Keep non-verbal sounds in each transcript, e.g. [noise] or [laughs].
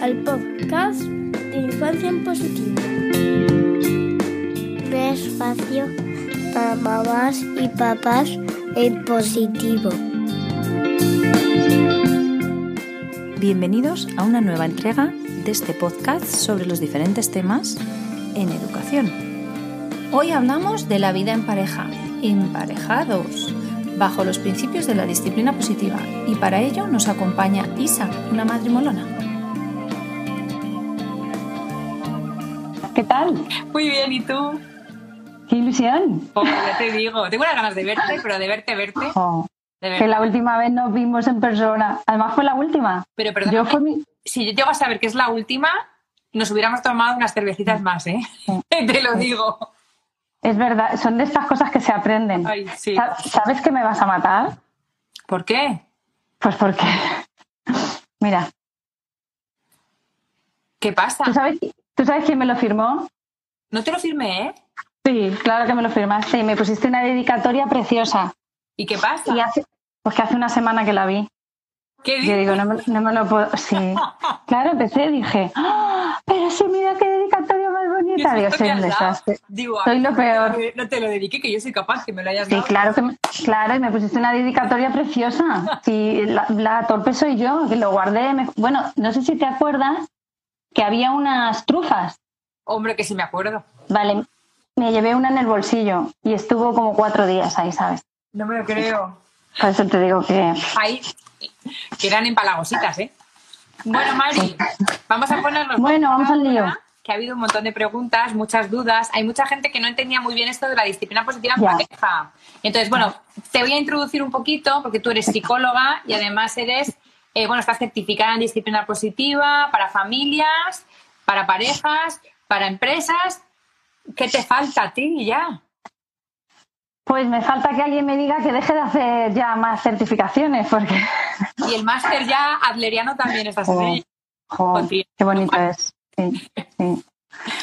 al podcast de Infancia en Positivo. Un espacio para mamás y papás en positivo. Bienvenidos a una nueva entrega de este podcast sobre los diferentes temas en educación. Hoy hablamos de la vida en pareja, emparejados, bajo los principios de la disciplina positiva y para ello nos acompaña Isa, una madre molona. ¿Qué tal? Muy bien, ¿y tú? ¡Qué ilusión! Oh, ya te digo, tengo unas ganas de verte, pero de verte, verte. Oh, que la última vez nos vimos en persona. Además fue la última. Pero perdón, yo mi... si yo llego a saber que es la última, nos hubiéramos tomado unas cervecitas más, ¿eh? [laughs] te lo digo. Es verdad, son de estas cosas que se aprenden. Ay, sí. ¿Sabes que me vas a matar? ¿Por qué? Pues porque, [laughs] mira. ¿Qué pasa? ¿Tú sabes, ¿Tú sabes quién me lo firmó? No te lo firmé, ¿eh? Sí, claro que me lo firmaste y me pusiste una dedicatoria preciosa. ¿Y qué pasa? Y hace, pues que hace una semana que la vi. ¿Qué dices? Yo digo, no me, no me, lo puedo. Sí. [laughs] claro, empecé y dije, ¡Ah! pero sí, mira qué dedicatoria más bonita. Digo, soy un desastre. Digo, soy lo peor. No te lo dediqué, que yo soy capaz que me lo hayas sí, dado. claro, que me, claro, y me pusiste una dedicatoria preciosa. [laughs] Sí, la, la torpe soy yo, que lo guardé. Me, bueno, no sé si te acuerdas que había unas trufas. Hombre, que sí me acuerdo. Vale, me llevé una en el bolsillo y estuvo como cuatro días ahí, ¿sabes? No me lo creo. Por eso te digo que. Ahí, que eran empalagositas, ¿eh? Bueno, Mari, vamos a ponernos. Bueno, vamos al lío. Que ha habido un montón de preguntas, muchas dudas. Hay mucha gente que no entendía muy bien esto de la disciplina positiva en pareja. Entonces, bueno, te voy a introducir un poquito porque tú eres psicóloga y además eres, eh, bueno, estás certificada en disciplina positiva para familias, para parejas, para empresas. ¿Qué te falta a ti ya? Pues me falta que alguien me diga que deje de hacer ya más certificaciones, porque... Y el máster ya adleriano también está en [laughs] oh, Qué bonito es. Sí, sí.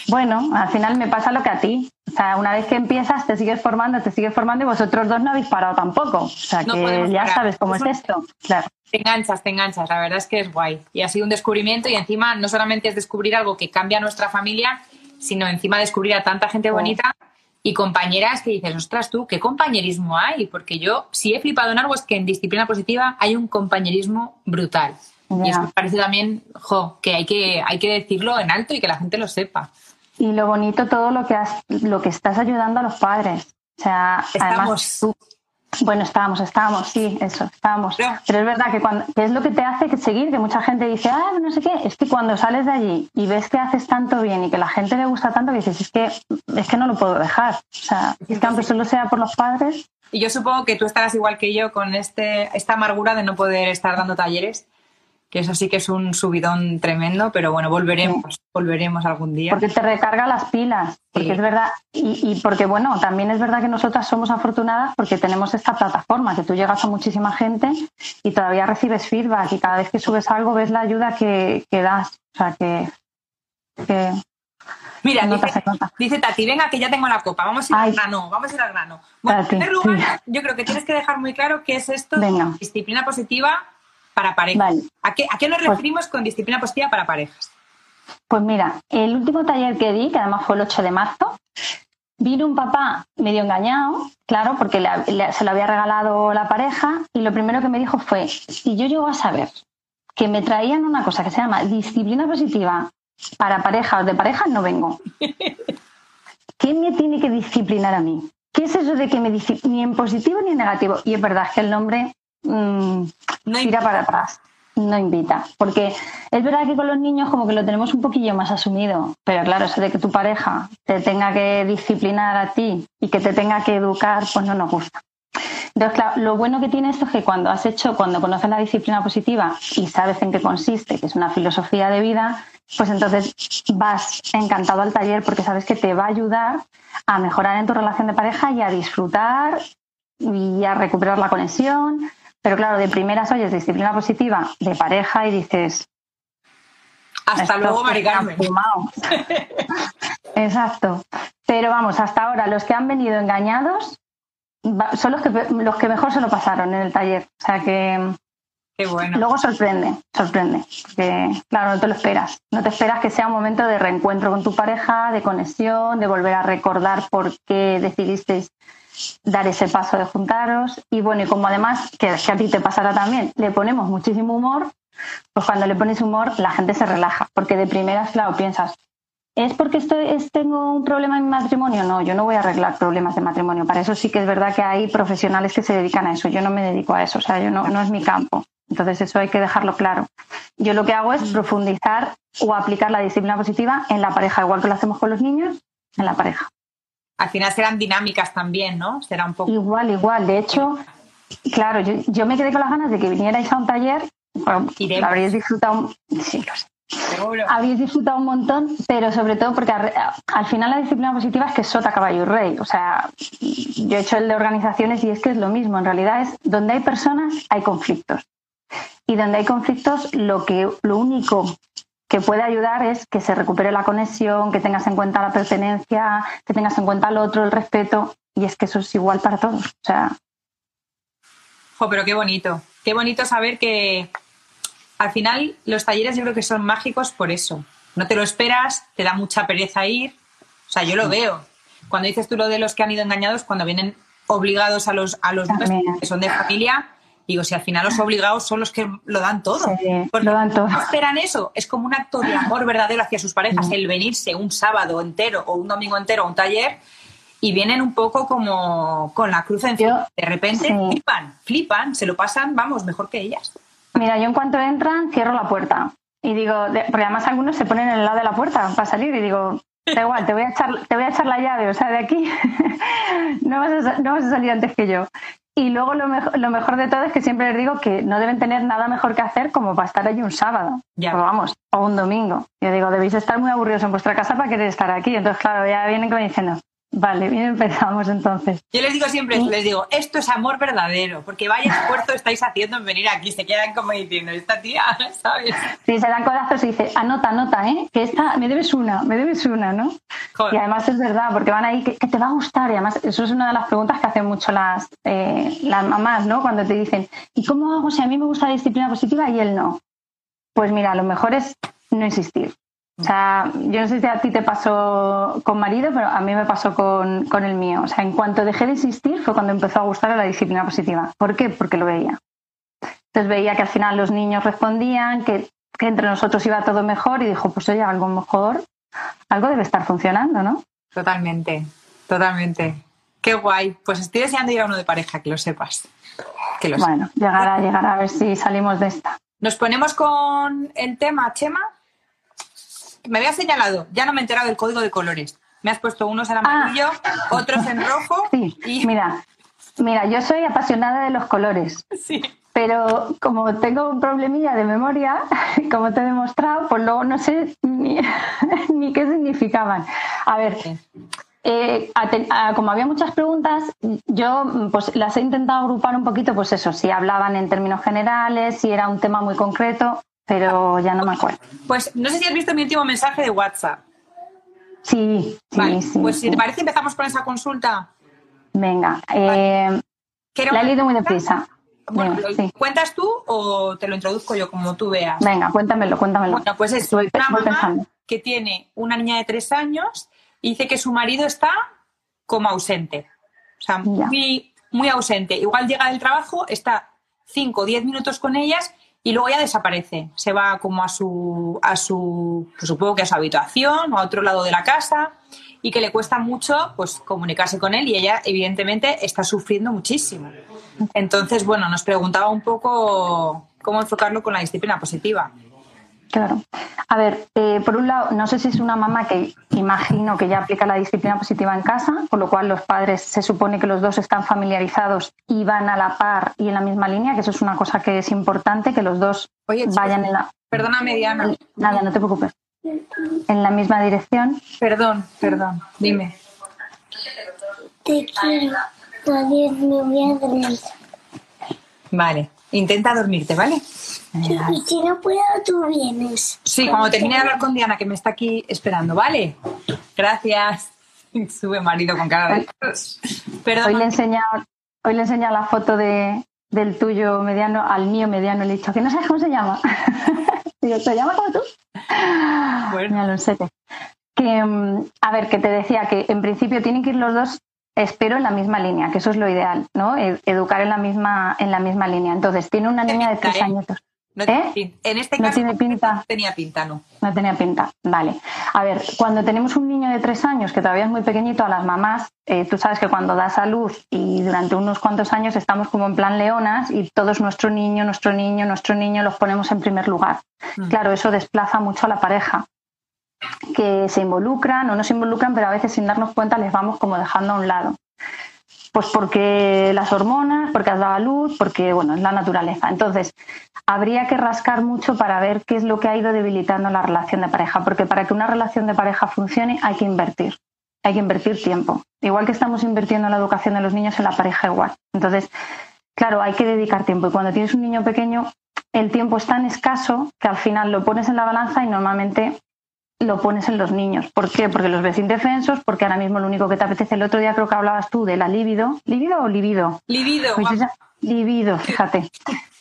Bueno, al final me pasa lo que a ti. O sea, una vez que empiezas, te sigues formando, te sigues formando y vosotros dos no habéis parado tampoco. O sea, que ya sabes cómo es, esto. Claro. Te enganchas, te enganchas. La verdad es que es guay. Y ha sido un descubrimiento y encima no solamente es descubrir algo que cambia nuestra familia, sino encima descubrir a tanta gente bonita y compañeras que dices, ostras tú, ¿qué compañerismo hay? Porque yo sí he flipado en algo, es que en disciplina positiva hay un compañerismo brutal. Y eso me parece también, jo, que hay, que hay que decirlo en alto y que la gente lo sepa. Y lo bonito todo lo que, has, lo que estás ayudando a los padres. O sea, Estamos. además tú, bueno, estábamos, estábamos, sí, eso, estábamos. Pero es verdad que, cuando, que es lo que te hace seguir, que mucha gente dice, ah, no sé qué, es que cuando sales de allí y ves que haces tanto bien y que la gente le gusta tanto, que dices, es que, es que no lo puedo dejar. O sea, es que aunque solo sea por los padres. Y yo supongo que tú estarás igual que yo con este, esta amargura de no poder estar dando talleres que eso sí que es un subidón tremendo, pero bueno, volveremos, sí. volveremos algún día. Porque te recarga las pilas, porque sí. es verdad, y, y, porque bueno, también es verdad que nosotras somos afortunadas porque tenemos esta plataforma, que tú llegas a muchísima gente y todavía recibes feedback y cada vez que subes algo ves la ayuda que, que das, o sea que... que Mira, dice, dice, Tati, venga que ya tengo la copa, vamos a ir Ay. al grano, vamos a ir al grano. Bueno, Tati, en primer lugar, sí. yo creo que tienes que dejar muy claro qué es esto venga. disciplina positiva para parejas. Vale. ¿A, qué, ¿A, qué, nos referimos pues, con disciplina positiva para parejas? Pues mira, el último taller que di, que además fue el 8 de marzo, vino un papá medio engañado, claro, porque le, le, se lo había regalado la pareja, y lo primero que me dijo fue, si yo llego a saber que me traían una cosa que se llama disciplina positiva para parejas de parejas, no vengo. [laughs] ¿Qué me tiene que disciplinar a mí? ¿Qué es eso de que me ni en positivo ni en negativo? Y es verdad que el nombre mmm, no tira para atrás, no invita. Porque es verdad que con los niños como que lo tenemos un poquillo más asumido, pero claro, eso de que tu pareja te tenga que disciplinar a ti y que te tenga que educar, pues no nos gusta. Entonces, claro, lo bueno que tiene esto es que cuando has hecho, cuando conoces la disciplina positiva y sabes en qué consiste, que es una filosofía de vida, pues entonces vas encantado al taller porque sabes que te va a ayudar a mejorar en tu relación de pareja y a disfrutar y a recuperar la conexión. Pero claro, de primeras oyes disciplina positiva de pareja y dices... Hasta luego, Mari Carmen. [laughs] Exacto. Pero vamos, hasta ahora los que han venido engañados son los que, los que mejor se lo pasaron en el taller. O sea que Luego sorprende, sorprende, porque claro, no te lo esperas. No te esperas que sea un momento de reencuentro con tu pareja, de conexión, de volver a recordar por qué decidisteis dar ese paso de juntaros. Y bueno, y como además, que, que a ti te pasará también, le ponemos muchísimo humor, pues cuando le pones humor la gente se relaja, porque de primeras, claro, piensas, ¿Es porque estoy, es, tengo un problema en mi matrimonio? No, yo no voy a arreglar problemas de matrimonio. Para eso sí que es verdad que hay profesionales que se dedican a eso. Yo no me dedico a eso, o sea, yo no, no es mi campo. Entonces eso hay que dejarlo claro. Yo lo que hago es profundizar o aplicar la disciplina positiva en la pareja, igual que lo hacemos con los niños, en la pareja. Al final serán dinámicas también, ¿no? Será un poco. Igual, igual. De hecho, claro, yo, yo me quedé con las ganas de que vinierais a un taller. Bueno, Iremos. habréis disfrutado. Sí, lo sé. Seguro. Habéis disfrutado un montón, pero sobre todo porque al, al final la disciplina positiva es que es sota, caballo y rey. O sea, yo he hecho el de organizaciones y es que es lo mismo. En realidad es donde hay personas, hay conflictos. Y donde hay conflictos, lo, que, lo único que puede ayudar es que se recupere la conexión, que tengas en cuenta la pertenencia, que tengas en cuenta al otro, el respeto. Y es que eso es igual para todos. O sea, Jo, pero qué bonito. Qué bonito saber que al final los talleres yo creo que son mágicos por eso. No te lo esperas, te da mucha pereza ir. O sea, yo lo veo. Cuando dices tú lo de los que han ido engañados, cuando vienen obligados a los, a los que son de familia, digo, si al final los obligados son los que lo dan todo. Sí, Porque lo dan todo. no esperan eso. Es como un acto de amor verdadero hacia sus parejas, el venirse un sábado entero o un domingo entero a un taller y vienen un poco como con la cruz encima. De repente sí. flipan, flipan, se lo pasan, vamos, mejor que ellas. Mira, yo en cuanto entran, cierro la puerta. Y digo, porque además algunos se ponen en el lado de la puerta para salir y digo, da igual, te voy a echar, te voy a echar la llave, o sea, de aquí [laughs] no, vas a, no vas a salir antes que yo. Y luego lo, mejo- lo mejor de todo es que siempre les digo que no deben tener nada mejor que hacer como para estar allí un sábado, Ya. o vamos, o un domingo. Yo digo, debéis estar muy aburridos en vuestra casa para querer estar aquí. Entonces, claro, ya vienen como diciendo, vale, bien empezamos entonces. Yo les digo siempre, les digo, esto es amor verdadero, porque vaya esfuerzo estáis haciendo en venir aquí. Se quedan como diciendo, esta tía, ¿sabes? Si se dan codazos y dice, anota, anota, ¿eh? Que esta, me debes una, me debes una, ¿no? Joder. Y además es verdad, porque van ahí, que, que te va a gustar. Y además, eso es una de las preguntas que hacen mucho las, eh, las mamás, ¿no? Cuando te dicen, ¿y cómo hago si a mí me gusta la disciplina positiva y él no? Pues mira, lo mejor es no insistir. O sea, yo no sé si a ti te pasó con marido, pero a mí me pasó con, con el mío. O sea, en cuanto dejé de insistir fue cuando empezó a gustar la disciplina positiva. ¿Por qué? Porque lo veía. Entonces veía que al final los niños respondían, que, que entre nosotros iba todo mejor y dijo, pues oye, algo mejor, algo debe estar funcionando, ¿no? Totalmente, totalmente. Qué guay. Pues estoy deseando ir a uno de pareja, que lo sepas. Que lo sepas. Bueno, llegará, llegará a ver si salimos de esta. Nos ponemos con el tema, Chema. Me había señalado, ya no me he enterado del código de colores. Me has puesto unos en amarillo, otros en rojo. Ah. [laughs] Sí, y... mira, mira, yo soy apasionada de los colores, [laughs] Sí. pero como tengo un problemilla de memoria, [laughs] como te he demostrado, pues luego no sé ni, ni qué significaban. A ver, eh, a- como había muchas preguntas, yo pues las he intentado agrupar un poquito, pues eso, si hablaban en términos generales, si era un tema muy concreto, pero ya no me acuerdo. Pues no sé si has visto mi último mensaje de WhatsApp. Sí, sí, Vale, sí. pues si te parece empezamos con esa consulta. Venga, eh, la he una- leído muy deprisa. Bueno, Venga, ¿lo sí. ¿cuentas tú o te lo introduzco yo como tú veas? Venga, cuéntamelo, cuéntamelo. Bueno, pues es Estoy- una voy mamá pensando. que tiene una niña de tres años y dice que su marido está como ausente. O sea, muy, muy ausente. Igual llega del trabajo, está cinco o diez minutos con ellas y luego ya desaparece. Se va como a su, a su, pues supongo que a su habitación o a otro lado de la casa y que le cuesta mucho pues comunicarse con él y ella evidentemente está sufriendo muchísimo. Entonces, bueno, nos preguntaba un poco cómo enfocarlo con la disciplina positiva. Claro. A ver, eh, por un lado, no sé si es una mamá que imagino que ya aplica la disciplina positiva en casa, con lo cual los padres se supone que los dos están familiarizados y van a la par y en la misma línea, que eso es una cosa que es importante, que los dos Oye, vayan en la... Perdóname, Diana. Nada, no te preocupes. En la misma dirección. Perdón, perdón. Dime. Te quiero. Adiós, me voy a dormir. Vale. Intenta dormirte, ¿vale? Y si no puedo, tú vienes. Sí, cuando termine de hablar [laughs] con Diana, que me está aquí esperando, ¿vale? Gracias. [laughs] Sube marido con cara de... Hoy le he Perdón. enseñado, hoy le he enseñado la foto de, del tuyo mediano al mío mediano le he dicho que no sabes cómo se llama. [laughs] Digo, ¿se llama como tú? Bueno. Lo sé. Que, mm, a ver, que te decía que en principio tienen que ir los dos, espero, en la misma línea, que eso es lo ideal, ¿no? E, educar en la misma, en la misma línea. Entonces, tiene una niña de tres ¿eh? años. ¿Eh? En este caso, no tiene pinta. tenía pinta, no. No tenía pinta, vale. A ver, cuando tenemos un niño de tres años que todavía es muy pequeñito, a las mamás, eh, tú sabes que cuando das a luz y durante unos cuantos años estamos como en plan leonas y todos nuestro niño, nuestro niño, nuestro niño los ponemos en primer lugar. Mm. Claro, eso desplaza mucho a la pareja que se involucran o no se involucran, pero a veces sin darnos cuenta les vamos como dejando a un lado. Pues porque las hormonas, porque has dado a luz, porque bueno, es la naturaleza. Entonces, habría que rascar mucho para ver qué es lo que ha ido debilitando la relación de pareja, porque para que una relación de pareja funcione hay que invertir, hay que invertir tiempo. Igual que estamos invirtiendo en la educación de los niños, en la pareja igual. Entonces, claro, hay que dedicar tiempo. Y cuando tienes un niño pequeño, el tiempo es tan escaso que al final lo pones en la balanza y normalmente lo pones en los niños. ¿Por qué? Porque los ves indefensos, porque ahora mismo lo único que te apetece, el otro día creo que hablabas tú de la libido. ¿Libido o libido? Libido. Pues libido, fíjate.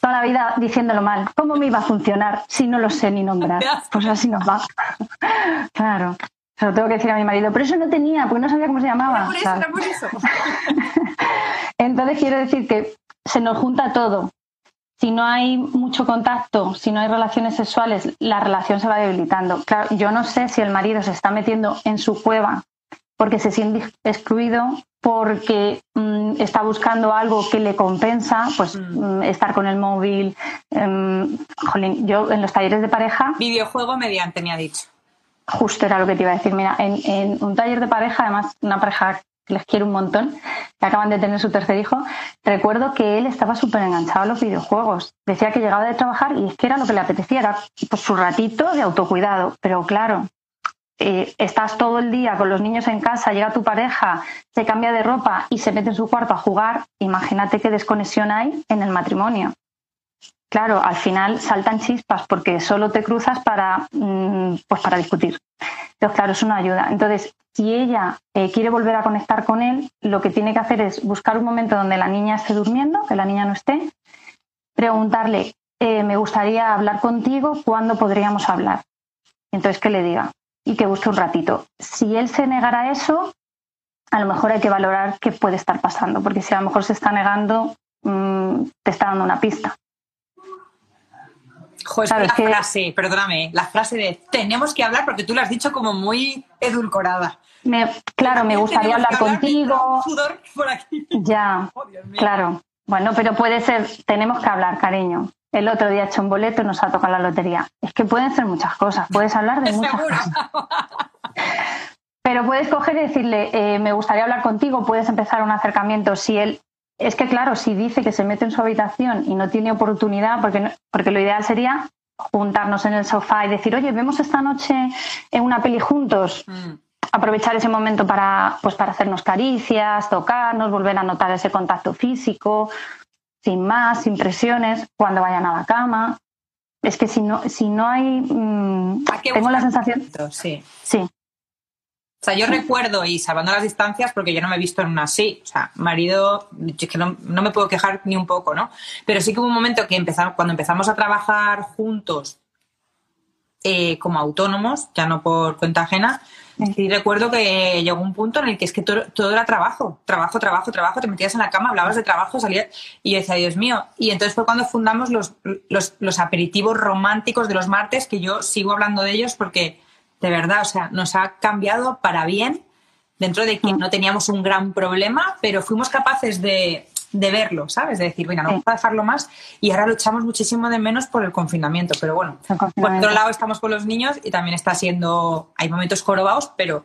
Toda la vida diciéndolo mal. ¿Cómo me iba a funcionar si no lo sé ni nombrar? Pues así nos va. claro. Se lo tengo que decir a mi marido, pero eso no tenía, porque no sabía cómo se llamaba. por eso, por eso. [laughs] Entonces quiero decir que se nos junta todo si no hay mucho contacto, si no hay relaciones sexuales, la relación se va debilitando. Claro, yo no sé si el marido se está metiendo en su cueva porque se siente excluido, porque mm, está buscando algo que le compensa, pues mm. Mm, estar con el móvil. Em, jolín, yo en los talleres de pareja. Videojuego mediante, me ha dicho. Justo era lo que te iba a decir. Mira, en, en un taller de pareja, además, una pareja les quiero un montón, que acaban de tener su tercer hijo, recuerdo que él estaba súper enganchado a los videojuegos. Decía que llegaba de trabajar y es que era lo que le apetecía, era pues, su ratito de autocuidado. Pero claro, eh, estás todo el día con los niños en casa, llega tu pareja, se cambia de ropa y se mete en su cuarto a jugar, imagínate qué desconexión hay en el matrimonio. Claro, al final saltan chispas porque solo te cruzas para, mm, pues para discutir. Entonces, claro, es una ayuda. Entonces, si ella eh, quiere volver a conectar con él, lo que tiene que hacer es buscar un momento donde la niña esté durmiendo, que la niña no esté, preguntarle, eh, me gustaría hablar contigo, ¿cuándo podríamos hablar? Entonces, que le diga y que busque un ratito. Si él se negara a eso, a lo mejor hay que valorar qué puede estar pasando, porque si a lo mejor se está negando, mm, te está dando una pista. Joder, la frase, perdóname, la frase de tenemos que hablar porque tú la has dicho como muy edulcorada. claro, me gustaría hablar, contigo. Ya, [laughs] oh, claro. Bueno, pero puede ser, tenemos que hablar, cariño. El otro día he hecho un boleto y nos ha tocado la lotería. Es que pueden ser muchas cosas, puedes hablar de muchas cosas. [laughs] Pero puedes coger y decirle, eh, me gustaría hablar contigo, puedes empezar un acercamiento. Si él es que, claro, si dice que se mete en su habitación y no tiene oportunidad, porque, porque lo ideal sería juntarnos en el sofá y decir, oye, vemos esta noche en una peli juntos. Mm. Aprovechar ese momento para, pues, para hacernos caricias, tocarnos, volver a notar ese contacto físico, sin más, sin presiones, cuando vayan a la cama. Es que si no, si no hay. Mm, tengo la sensación. Sí. Sí. O sea, yo recuerdo, y salvando las distancias, porque yo no me he visto en una así. O sea, marido, es que no, me puedo quejar ni un poco, ¿no? Pero sí que hubo un momento que empezamos, cuando empezamos a trabajar juntos eh, como autónomos, ya no por cuenta ajena, y recuerdo que llegó un punto en el que es que todo, era trabajo, trabajo, trabajo, trabajo, te metías en la cama, hablabas de trabajo, salías y yo decía, Dios mío. Y entonces fue cuando fundamos los, los, los aperitivos románticos de los martes, que yo sigo hablando de ellos porque de verdad, o sea, nos ha cambiado para bien, dentro de que mm. no teníamos un gran problema, pero fuimos capaces de, verlo, ¿sabes? De decir, bueno, no vamos a dejarlo más y ahora lo echamos muchísimo de menos por el confinamiento, pero bueno, por otro lado estamos con los niños y también está siendo, hay momentos jorobados, pero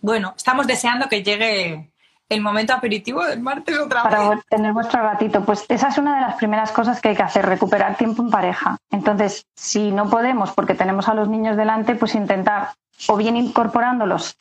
bueno, estamos deseando que llegue el momento aperitivo del martes otra vez. Para tener vuestro ratito. Pues esa es una de las primeras cosas que hay que hacer, recuperar tiempo en pareja. Entonces, si no podemos porque tenemos a los niños delante, pues intentar o bien incorporándolos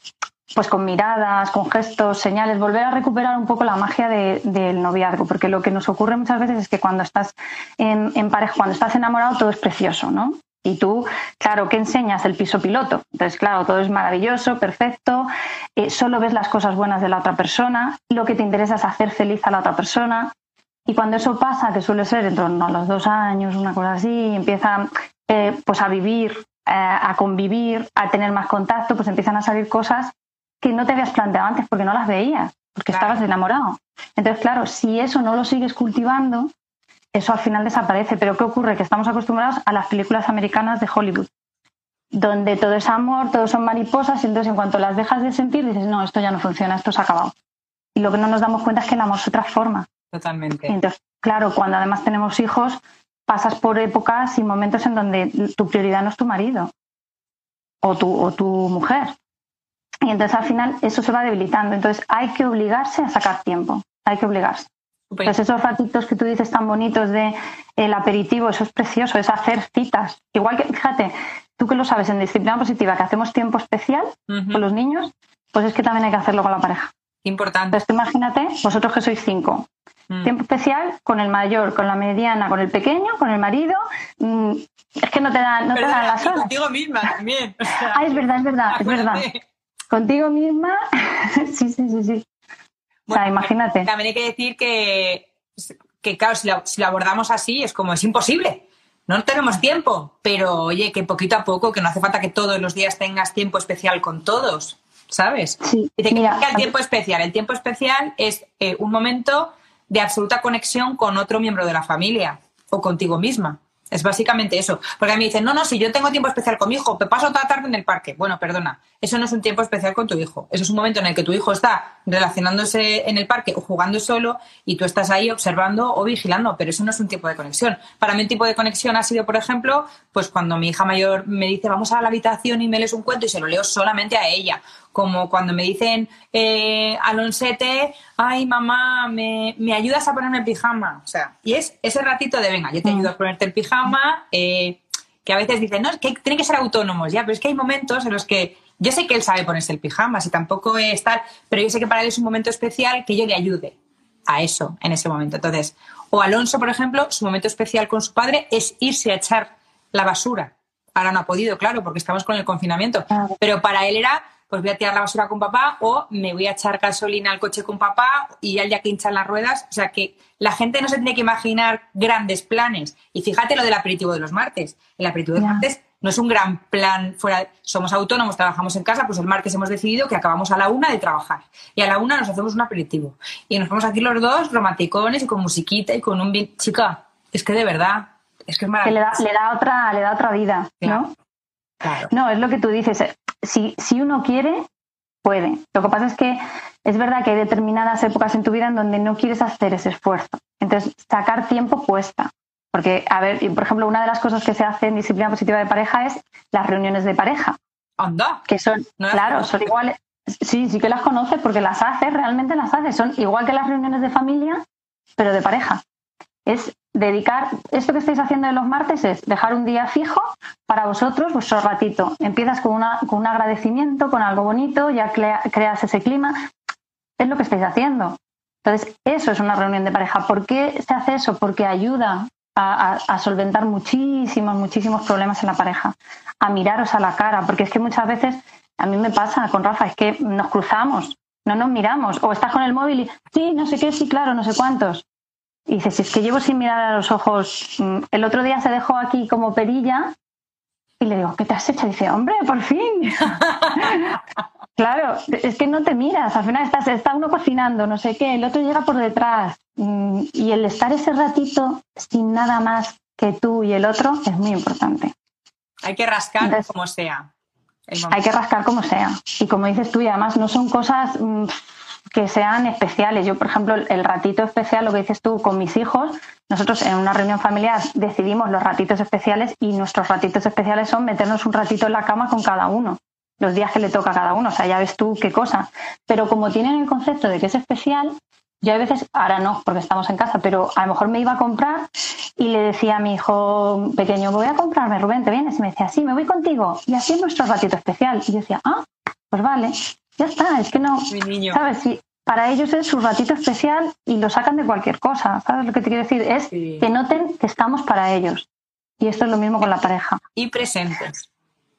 pues con miradas, con gestos, señales, volver a recuperar un poco la magia del noviazgo, porque lo que nos ocurre muchas veces es que cuando estás en, en pareja, cuando estás enamorado, todo es precioso, ¿no? Y tú, claro, ¿qué enseñas? El piso piloto. Entonces, claro, todo es maravilloso, perfecto, eh, solo ves las cosas buenas de la otra persona, lo que te interesa es hacer feliz a la otra persona. Y cuando eso pasa, que suele ser en torno a los dos años, una cosa así, empieza eh, pues a vivir, eh, a convivir, a tener más contacto, pues empiezan a salir cosas que no te habías planteado antes porque no las veías, porque estabas enamorado. Entonces, claro, si eso no lo sigues cultivando, eso al final desaparece. Pero ¿qué ocurre? Que estamos acostumbrados a las películas americanas de Hollywood, donde todo es amor, todo son mariposas, y entonces en cuanto las dejas de sentir, dices, no, esto ya no funciona, esto se ha acabado. Y lo que no nos damos cuenta es que el amor se transforma. Totalmente. entonces, claro, cuando además tenemos hijos, pasas por épocas y momentos en donde tu prioridad no es tu marido o tu, o tu mujer. Y entonces al final eso se va debilitando. Entonces hay que obligarse a sacar tiempo, hay que obligarse. Entonces esos ratitos que tú dices tan bonitos de el aperitivo, eso es precioso, es hacer citas. Igual que, fíjate, tú que lo sabes en disciplina positiva, que hacemos tiempo especial con los niños, pues es que también hay que hacerlo con la pareja. Importante. Entonces imagínate, vosotros que sois cinco, mm. tiempo especial con el mayor, con la mediana, con el pequeño, con el marido. Mm, es que no te dan, no te dan [laughs] las horas. Contigo misma también. ah, es verdad, es verdad, es verdad. Contigo misma, [laughs] sí, sí, sí, sí. O sea, imagínate. También hay que decir que, que claro, si lo, si lo abordamos así, es como es imposible no tenemos tiempo, pero oye, que poquito a poco, que no hace falta que todos los días tengas tiempo especial con todos. ¿sabes? Sí, y te el tiempo especial. El tiempo especial es eh, un momento de absoluta conexión con otro miembro de la familia o contigo misma. Es básicamente eso. Porque a mí me dicen, no, no, si yo tengo tiempo especial con mi hijo, me paso toda la tarde en el parque. Bueno, perdona, eso no es un tiempo especial con tu hijo. Eso es un momento en el que tu hijo está relacionándose en el parque o jugando solo y tú estás ahí observando o vigilando, pero eso no es un tiempo de conexión. Para mí un tipo de conexión ha sido, por ejemplo, pues cuando mi hija mayor me dice, vamos a la habitación y me lees un cuento y se lo leo solamente a ella como cuando me dicen eh, Alonsete, ay mamá, me, ayudas a ponerme el pijama. O sea, y es ese ratito de venga, yo te ayudo a ponerte el pijama, eh, que a veces dicen, no, es que tienen que ser autónomos, ya, pero es que hay momentos en los que yo sé que él sabe ponerse el pijama, si tampoco es tal, pero yo sé que para él es un momento especial que yo le ayude a eso en ese momento. Entonces, o Alonso, por ejemplo, su momento especial con su padre es irse a echar la basura. Ahora no ha podido, claro, porque estamos con el confinamiento. Pero para él era pues voy a tirar la basura con papá o me voy a echar gasolina al coche con papá y día que hinchan las ruedas. O sea que la gente no se tiene que imaginar grandes planes. Y fíjate lo del aperitivo de los martes. El aperitivo de los martes no es un gran plan fuera. Somos autónomos, trabajamos en casa, pues el martes hemos decidido que acabamos a la una de trabajar. Y a la una nos hacemos un aperitivo. Y nos vamos aquí los dos romanticones y con musiquita y con un... Chica, es que de verdad, es que es maravilloso. le, da, otra, le da otra vida, ¿no? No, es lo que tú dices si, si uno quiere, puede. Lo que pasa es que es verdad que hay determinadas épocas en tu vida en donde no quieres hacer ese esfuerzo. Entonces, sacar tiempo cuesta. Porque, a ver, por ejemplo, una de las cosas que se hace en disciplina positiva de pareja es las reuniones de pareja. Anda. Que son, claro, son iguales. Sí, sí que las conoces porque las haces, realmente las haces. Son igual que las reuniones de familia, pero de pareja. Es dedicar, esto que estáis haciendo de los martes es dejar un día fijo para vosotros, vuestro ratito. Empiezas con, una, con un agradecimiento, con algo bonito, ya creas ese clima. Es lo que estáis haciendo. Entonces, eso es una reunión de pareja. ¿Por qué se hace eso? Porque ayuda a, a, solventar muchísimos, muchísimos problemas en la pareja, a miraros a la cara, porque es que muchas veces, a mí me pasa con Rafa, es que nos cruzamos, no nos miramos, o estás con el móvil y, sí, no sé qué, sí, claro, no sé cuántos. Y dice, si es que llevo sin mirar a los ojos, mm, el otro día se dejó aquí como perilla y le digo, ¿qué te has hecho? Y dice, hombre, por fin. [laughs] claro, es que no te miras, al final estás, está uno cocinando, no sé qué, el otro llega por detrás mm, y el estar ese ratito sin nada más que tú y el otro es muy importante. Hay que rascar como sea. Hay que rascar como sea. Y como dices tú, y además no son cosas... Que sean especiales. Yo, por ejemplo, el ratito especial, lo que dices tú con mis hijos, nosotros en una reunión familiar decidimos los ratitos especiales y nuestros ratitos especiales son meternos un ratito en la cama con cada uno, los días que le toca a cada uno. O sea, ya ves tú qué cosa. Pero como tienen el concepto de que es especial, yo a veces, ahora no, porque estamos en casa, pero a lo mejor me iba a comprar y le decía a mi hijo pequeño, voy a comprarme, Rubén, ¿te vienes? Y me decía, sí, me voy contigo. Y así es nuestro ratito especial. Y yo decía, ah, pues vale. Ya está, es que no. ¿Sabes? Si para ellos es su ratito especial y lo sacan de cualquier cosa. ¿Sabes lo que te quiero decir? Es que noten que estamos para ellos. Y esto es lo mismo con la pareja. Y presentes.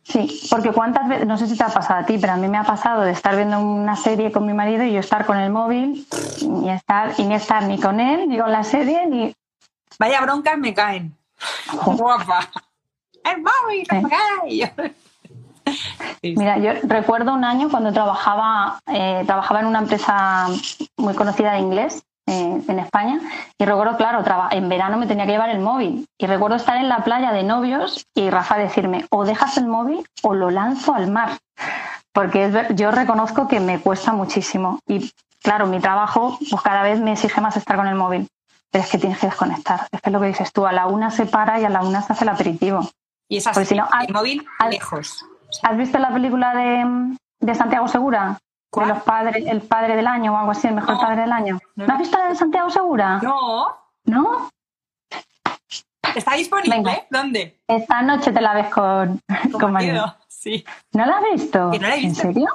Sí, porque cuántas veces, no sé si te ha pasado a ti, pero a mí me ha pasado de estar viendo una serie con mi marido y yo estar con el móvil y estar y ni estar ni con él ni con la serie ni Vaya broncas me caen. Guapa. El móvil, no me cae. [laughs] Mira, yo recuerdo un año cuando trabajaba, eh, trabajaba en una empresa muy conocida de inglés eh, en España y recuerdo, claro, en verano me tenía que llevar el móvil y recuerdo estar en la playa de novios y Rafa decirme o dejas el móvil o lo lanzo al mar porque es ver- yo reconozco que me cuesta muchísimo y claro, mi trabajo pues cada vez me exige más estar con el móvil pero es que tienes que desconectar, es que es lo que dices tú, a la una se para y a la una se hace el aperitivo. Y es así, si no, al- el móvil al- lejos. ¿Has visto la película de, de Santiago Segura? ¿Cuál? De los padres, el padre del año o algo así, el mejor No. padre del año. No. ¿No has visto la de Santiago Segura? No, ¿No? está disponible. Venga. ¿Dónde? Esta noche te la ves con, con marido. Sí. ¿No la has visto? Que no la he visto. ¿En serio?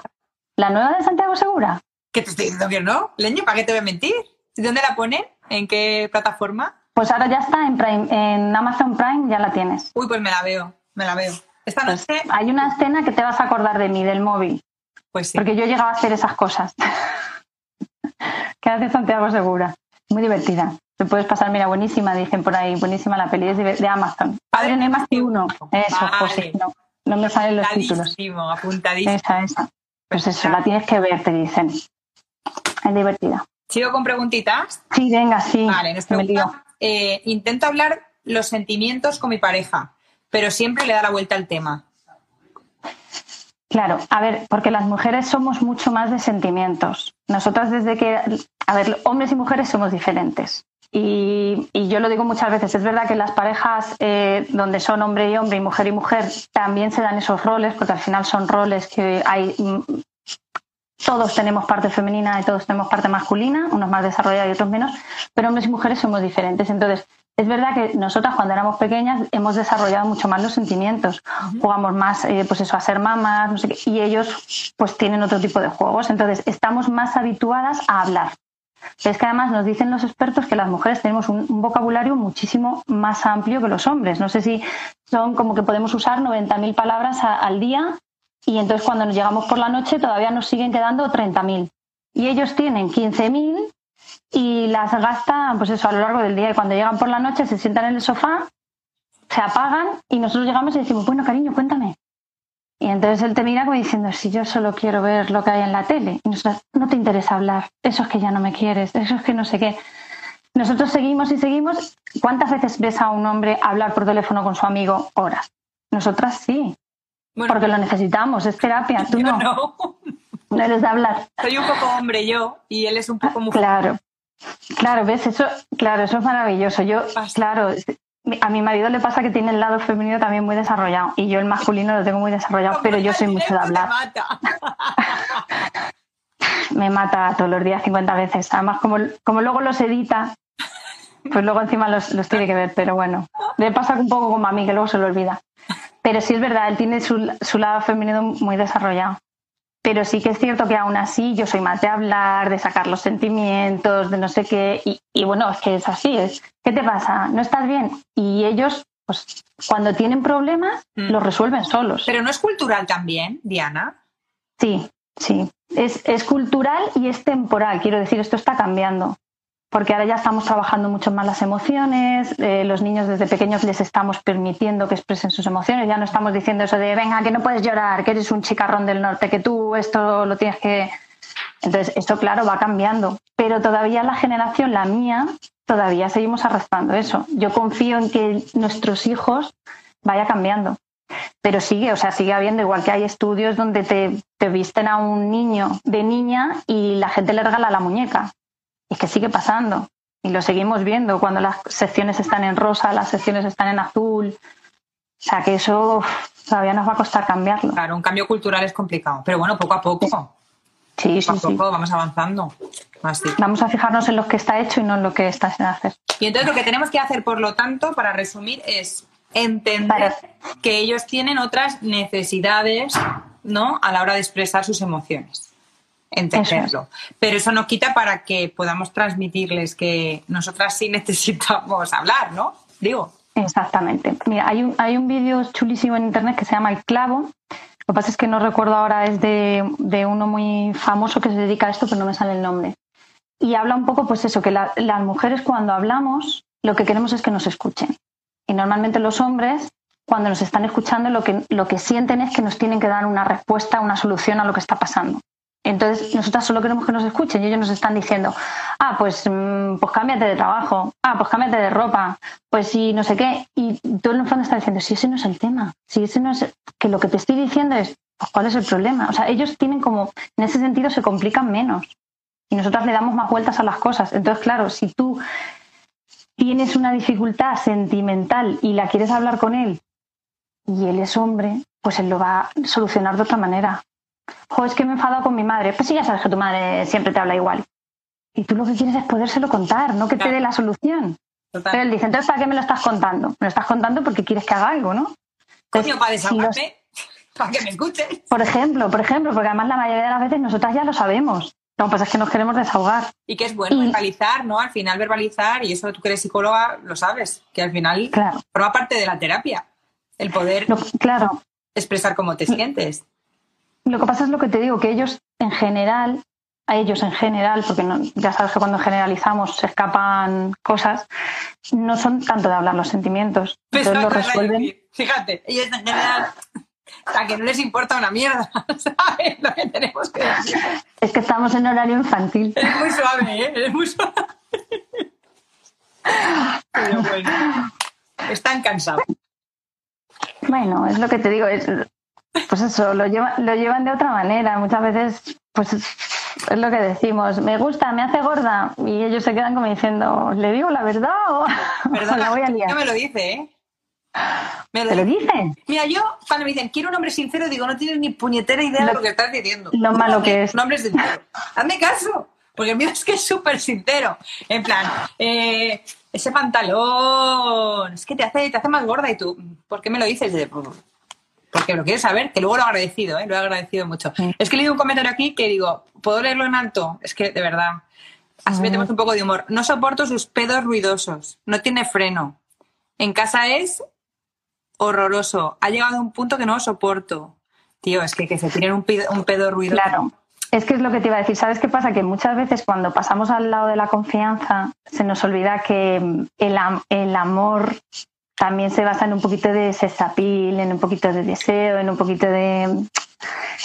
¿La nueva de Santiago Segura? Que te estoy diciendo que no. Leño, ¿para qué te voy a mentir? ¿Dónde la ponen? ¿En qué plataforma? Pues ahora ya está en, Prime, en Amazon Prime, ya la tienes. Uy, pues me la veo, me la veo. Esta Pues noche, hay una escena que te vas a acordar de mí, del móvil, pues sí. porque yo llegaba a hacer esas cosas. [laughs] que hace Santiago Segura. Muy divertida. Te puedes pasar, mira, buenísima, dicen por ahí, buenísima la peli, es de, de Amazon. Padre, no hay más que uno. Eso, Vale. José, no, no me salen los títulos. Apuntadísimo. Esa, esa. Pues eso, la tienes que ver, te dicen. Es divertida. ¿Sigo con preguntitas? Sí, venga, sí. Vale, nos lío. pregunta, eh, intento hablar los sentimientos con mi pareja, pero siempre le da la vuelta al tema. Claro, a ver, porque las mujeres somos mucho más de sentimientos. Nosotras desde que, a ver, hombres y mujeres somos diferentes. Y, yo lo digo muchas veces, es verdad que las parejas eh, donde son hombre y hombre y mujer y mujer también se dan esos roles, porque al final son roles que hay, mm, todos tenemos parte femenina y todos tenemos parte masculina, unos más desarrollados y otros menos, pero hombres y mujeres somos diferentes. Entonces, es verdad que nosotras cuando éramos pequeñas hemos desarrollado mucho más los sentimientos, jugamos más, eh, pues eso, a ser mamás, no sé qué, y ellos pues tienen otro tipo de juegos. Entonces, estamos más habituadas a hablar. Pero es que además nos dicen los expertos que las mujeres tenemos un, un vocabulario muchísimo más amplio que los hombres. No sé si son como que podemos usar 90.000 palabras a- al día y entonces cuando nos llegamos por la noche todavía nos siguen quedando 30.000. Y ellos tienen 15.000 y las gastan pues eso a lo largo del día y cuando llegan por la noche se sientan en el sofá, se apagan y nosotros llegamos y decimos, bueno cariño, cuéntame. Y entonces él te mira como diciendo, si yo solo quiero ver lo que hay en la tele. Y nosotros, no te interesa hablar, eso es que ya no me quieres, eso es que no sé qué. Nosotros seguimos y seguimos. ¿Cuántas veces ves a un hombre hablar por teléfono con su amigo horas? Nosotras sí, Bueno, porque lo necesitamos, es terapia. Tú yo no, no. no eres de hablar. Soy un poco hombre yo y él es un poco mujer. Claro, claro, ves, eso, claro, eso es maravilloso. Yo, claro, a mi marido le pasa que tiene el lado femenino también muy desarrollado y yo el masculino lo tengo muy desarrollado, pero yo soy mucho de hablar. [laughs] Me mata todos los días 50 veces. Además, como, como luego los edita, pues luego encima los, los tiene que ver, pero bueno, le pasa un poco como a mí, que luego se lo olvida. Pero sí es verdad, él tiene su, su lado femenino muy desarrollado. Pero sí que es cierto que aún así yo soy más de hablar, de sacar los sentimientos, de no sé qué. Y, y bueno, es que es así. Es, ¿Qué te pasa? ¿No estás bien? Y ellos, pues cuando tienen problemas, Mm. los resuelven solos. Pero no es cultural también, Diana. Sí, sí. Es, es cultural y es temporal. Quiero decir, esto está cambiando. Porque ahora ya estamos trabajando mucho más las emociones, eh, los niños desde pequeños les estamos permitiendo que expresen sus emociones, ya no estamos diciendo eso de, venga, que no puedes llorar, que eres un chicarrón del norte, que tú esto lo tienes que... Entonces, esto claro va cambiando, pero todavía la generación, la mía, todavía seguimos arrastrando eso. Yo confío en que nuestros hijos vaya cambiando pero sigue, o sea, sigue habiendo, igual que hay estudios donde te, te visten a un niño de niña y la gente le regala la muñeca. Y es que sigue pasando. Y lo seguimos viendo cuando las secciones están en rosa, las secciones están en azul. O sea, que eso uf, todavía nos va a costar cambiarlo. Claro, un cambio cultural es complicado. Pero bueno, poco a poco. Sí, Poco sí, a sí. poco vamos avanzando. Así. Vamos a fijarnos en lo que está hecho y no en lo que está sin hacer. Y entonces lo que tenemos que hacer, por lo tanto, para resumir, es entender que ellos tienen otras necesidades, ¿no? A la hora de expresar sus emociones. Entenderlo. Pero eso no quita para que podamos transmitirles que nosotras sí [laughs] necesitamos hablar, ¿no? Digo. Exactamente. Mira, hay un, hay un vídeo chulísimo en internet que se llama El clavo. Lo que pasa es que no recuerdo ahora, es de, de uno muy famoso que se dedica a esto, pero no me sale el nombre. Y habla un poco, pues eso, que la- las mujeres cuando hablamos, lo que queremos es que nos escuchen. Y normalmente los hombres, cuando nos están escuchando, lo que, lo que sienten es que nos tienen que dar una respuesta, una solución a lo que está pasando. Entonces, nosotras solo queremos que nos escuchen y ellos nos están diciendo, ah, pues, mm, pues cámbiate de trabajo, ah, pues cámbiate de ropa, pues sí, no sé qué. Y todo en el fondo está diciendo, si ese no es el tema, si ese no es, que lo que te estoy diciendo es, pues cuál es el problema. O sea, ellos tienen como, en ese sentido se complican menos y nosotras le damos más vueltas a las cosas. Entonces, claro, si tú tienes una dificultad sentimental y la quieres hablar con él y él es hombre, pues él lo va a solucionar de otra manera. Jo, es que me he enfadado con mi madre. Pues sí, ya sabes que tu madre siempre te habla igual. Y tú lo que quieres es podérselo contar, no que te dé la solución. Total. Pero él dice, entonces, ¿para qué me lo estás contando? Me lo estás contando porque quieres que haga algo, ¿no? Coño, Entonces, para si los- [laughs] para que me escuches. por ejemplo, por ejemplo, porque además la mayoría de las veces nosotras ya lo sabemos. Lo que pasa es que nos queremos desahogar. Y que es bueno Y- verbalizar, ¿no? Al final verbalizar, y eso tú que eres psicóloga lo sabes, que al final Claro. forma parte de la terapia, el poder claro, expresar cómo te sientes. Lo que pasa es lo que te digo, que ellos en general, a ellos en general, porque no- ya sabes que cuando generalizamos se escapan cosas, no son tanto de hablar los sentimientos. Entonces lo resuelven. Fíjate, ellos en general, o sea, que no les importa una mierda, [laughs] ¿sabes? Lo que tenemos que decir. Es que estamos en horario infantil. Eres muy suave, ¿eh? Eres muy suave. Pero bueno, están cansados. Bueno, es lo que te digo, es, pues eso, lo, lleva- lo llevan de otra manera. Muchas veces, pues es, lo que decimos, me gusta, me hace gorda, y ellos se quedan como diciendo, ¿le digo la verdad o, [laughs] o Perdona, la voy a liar? me lo dice, ¿eh? Me lo ¿Te lo dice. dicen? Mira, yo cuando me dicen quiero un hombre sincero, digo, no tienes ni puñetera idea de Lo- que estás diciendo. lo malo que es. Un hombre sincero. Hazme caso, porque el mío es que es súper sincero. En plan, eh, ese pantalón, es que te hace, te hace más gorda y tú, ¿por qué me lo dices? Y de, "Pues, Porque lo quieres saber, que luego lo he agradecido, ¿eh? lo he agradecido mucho. Sí. Es que he leído un comentario aquí que digo, ¿puedo leerlo en alto? Es que, de verdad, así metemos un poco de humor. No soporto sus pedos ruidosos, no tiene freno. En casa es horroroso. Ha llegado a un punto que no lo soporto. Tío, es que, que se tiren un pedo, un pedo ruidoso. Claro. Es que es lo que te iba a decir. ¿Sabes qué pasa? Que muchas veces cuando pasamos al lado de la confianza se nos olvida que el amor también se basa en un poquito de sexapil, en un poquito de deseo, en un poquito de...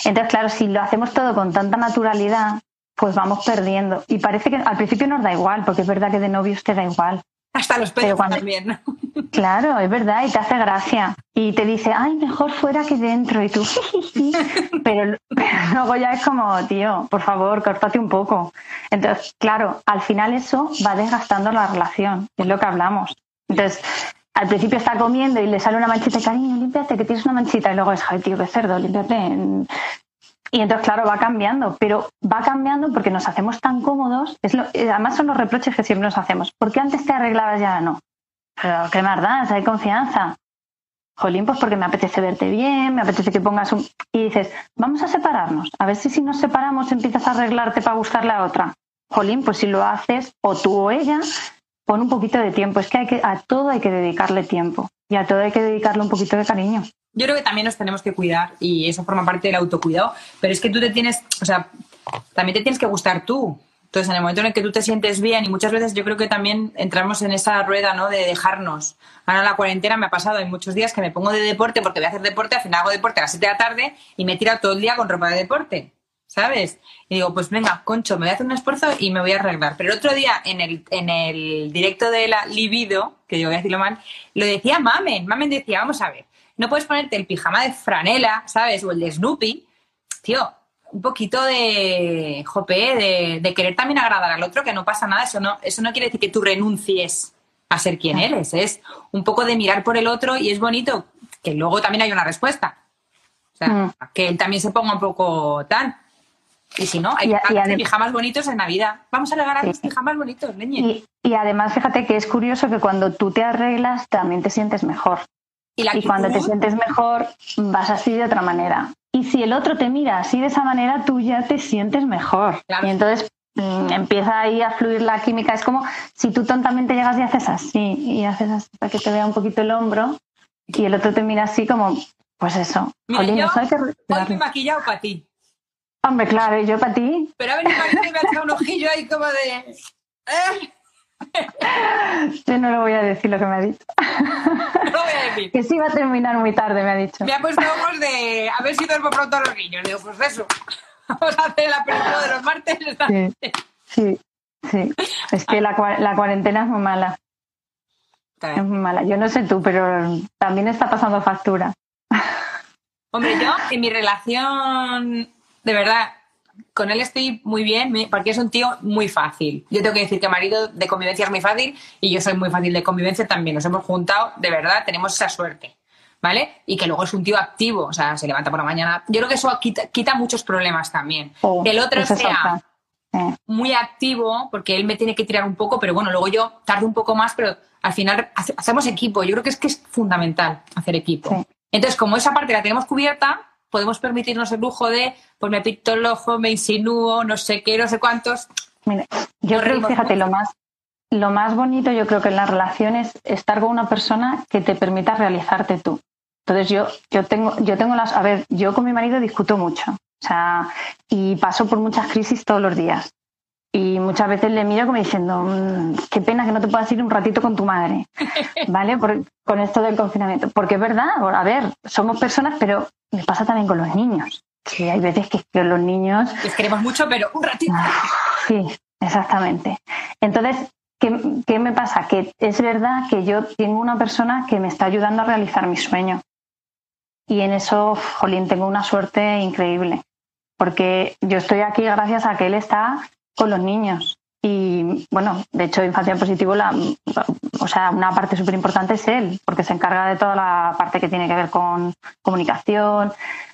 Entonces, claro, si lo hacemos todo con tanta naturalidad, pues vamos perdiendo. Y parece que al principio nos da igual, porque es verdad que de novios te da igual. Hasta los pedos cuando- también. [laughs] Claro, es verdad, y te hace gracia. Y te dice, ay, mejor fuera que dentro. Y tú, [laughs] pero, pero luego ya es como, tío, por favor, córtate un poco. Entonces, claro, al final eso va desgastando la relación, es lo que hablamos. Entonces, al principio está comiendo y le sale una manchita, cariño, límpiate, que tienes una manchita. Y luego es, ay, tío, qué cerdo, límpiate. Y entonces, claro, va cambiando, pero va cambiando porque nos hacemos tan cómodos. Eh, además, son los reproches que siempre nos hacemos. ¿Por qué antes te arreglabas y ahora no? Pero qué más das, hay confianza. Jolín, pues porque me apetece verte bien, me apetece que pongas un... Y dices, vamos a separarnos. A ver si si nos separamos empiezas a arreglarte para gustarle a otra. Jolín, pues si lo haces, o tú o ella, pon un poquito de tiempo. Es que, hay que a todo hay que dedicarle tiempo. Y a todo hay que dedicarle un poquito de cariño. Yo creo que también nos tenemos que cuidar y eso forma parte del autocuidado. Pero es que tú te tienes, o sea, también te tienes que gustar tú. Entonces, en el momento en el que tú te sientes bien, y muchas veces yo creo que también entramos en esa rueda, ¿no? De dejarnos. Ahora la cuarentena me ha pasado, hay muchos días que me pongo de deporte porque voy a hacer deporte, al final hago deporte a las 7 de la tarde y me he tirado todo el día con ropa de deporte, ¿sabes? Y digo, pues venga, concho, me voy a hacer un esfuerzo y me voy a arreglar. Pero el otro día, en el, en el directo de la Libido, que yo voy a decirlo mal, lo decía Mamen. Mamen decía, vamos a ver, no puedes ponerte el pijama de franela, ¿sabes? O el de Snoopy. Tío, un poquito de, jope, de, de querer también agradar al otro, que no pasa nada. Eso no, eso no quiere decir que tú renuncies a ser quien eres. Es un poco de mirar por el otro y es bonito que luego también hay una respuesta. O sea, Mm. que él también se ponga un poco tal. Y si no, hay Y que pijamas bonitos en Navidad. Vamos a regalar Sí. los pijamas bonitos, leñe. Y, y además, fíjate que es curioso que cuando tú te arreglas también te sientes mejor. Y la cuando te sientes mejor, vas así de otra manera. Y si el otro te mira así de esa manera, tú ya te sientes mejor. Claro. Y entonces mm, empieza ahí a fluir la química. Es como si tú tontamente llegas y haces así, y haces hasta que te vea un poquito el hombro, y el otro te mira así como, pues eso. Mira, Jolín, yo hoy me he maquillado para ti. Hombre, claro, y yo para ti, Pero ha venido Marito y me ha echado un ojillo ahí como de... ¿eh? yo no le voy a decir lo que me ha dicho. No lo voy a decir. Que sí va a terminar muy tarde, me ha dicho. Me ha puesto ojos de a ver si duermo pronto a los niños. Digo, pues eso. Vamos a hacer la película de los martes. Sí, sí, sí. Es que la cuarentena es muy mala, es muy mala. Yo no sé tú, pero también está pasando factura. Hombre, yo en mi relación, de verdad, con él estoy muy bien porque es un tío muy fácil. Yo tengo que decir que marido de convivencia es muy fácil y yo soy muy fácil de convivencia también. Nos hemos juntado, de verdad, tenemos esa suerte. ¿Vale? Y que luego es un tío activo, o sea, se levanta por la mañana. Yo creo que eso quita, quita muchos problemas también. Oh, que el otro sea. Eh, muy activo, porque él me tiene que tirar un poco, pero bueno, luego yo tardo un poco más, pero al final hace- hacemos equipo. Yo creo que es que es fundamental hacer equipo. Sí. Entonces, como esa parte la tenemos cubierta, podemos permitirnos el lujo de, pues me pinto el ojo, me insinúo, no sé qué, no sé cuántos. Mira, yo creo, fíjate, lo más, lo más bonito yo creo que en las relaciones es estar con una persona que te permita realizarte tú. Entonces yo, yo tengo, yo tengo las, a ver, yo con mi marido discuto mucho, o sea, y paso por muchas crisis todos los días. Y muchas veces le miro como diciendo, "Mm, qué pena que no te puedas ir un ratito con tu madre, [laughs] ¿vale? Por- con esto del confinamiento. Porque es verdad, a ver, somos personas, pero me pasa también con los niños. Que hay veces que, que los niños Les queremos mucho, pero un ratito. Sí, exactamente. Entonces, ¿qué, qué me pasa? Que es verdad que yo tengo una persona que me está ayudando a realizar mi sueño. Y en eso, jolín, tengo una suerte increíble. Porque yo estoy aquí gracias a que él está con los niños. Y bueno, de hecho, Infancia en Positivo, la, o sea, una parte súper importante es él, porque se encarga de toda la parte que tiene que ver con comunicación.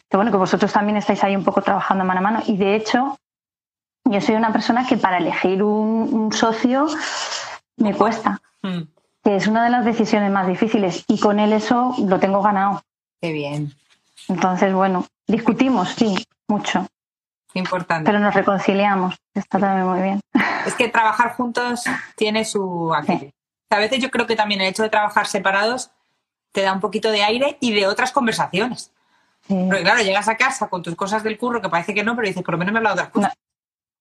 Que bueno, que vosotros también estáis ahí un poco trabajando mano a mano. Y de hecho, yo soy una persona que para elegir un, un socio me cuesta, Mm, que es una de las decisiones más difíciles y con él eso lo tengo ganado. qué bien, Entonces, bueno, discutimos, sí, mucho, importante. pero nos reconciliamos. Está también muy bien. Es que trabajar juntos tiene su aquello. A veces yo creo que también el hecho de trabajar separados te da un poquito de aire y de otras conversaciones. Sí. Porque claro, llegas a casa con tus cosas del curro que parece que no, pero dices, por lo menos me he hablado de otras cosas.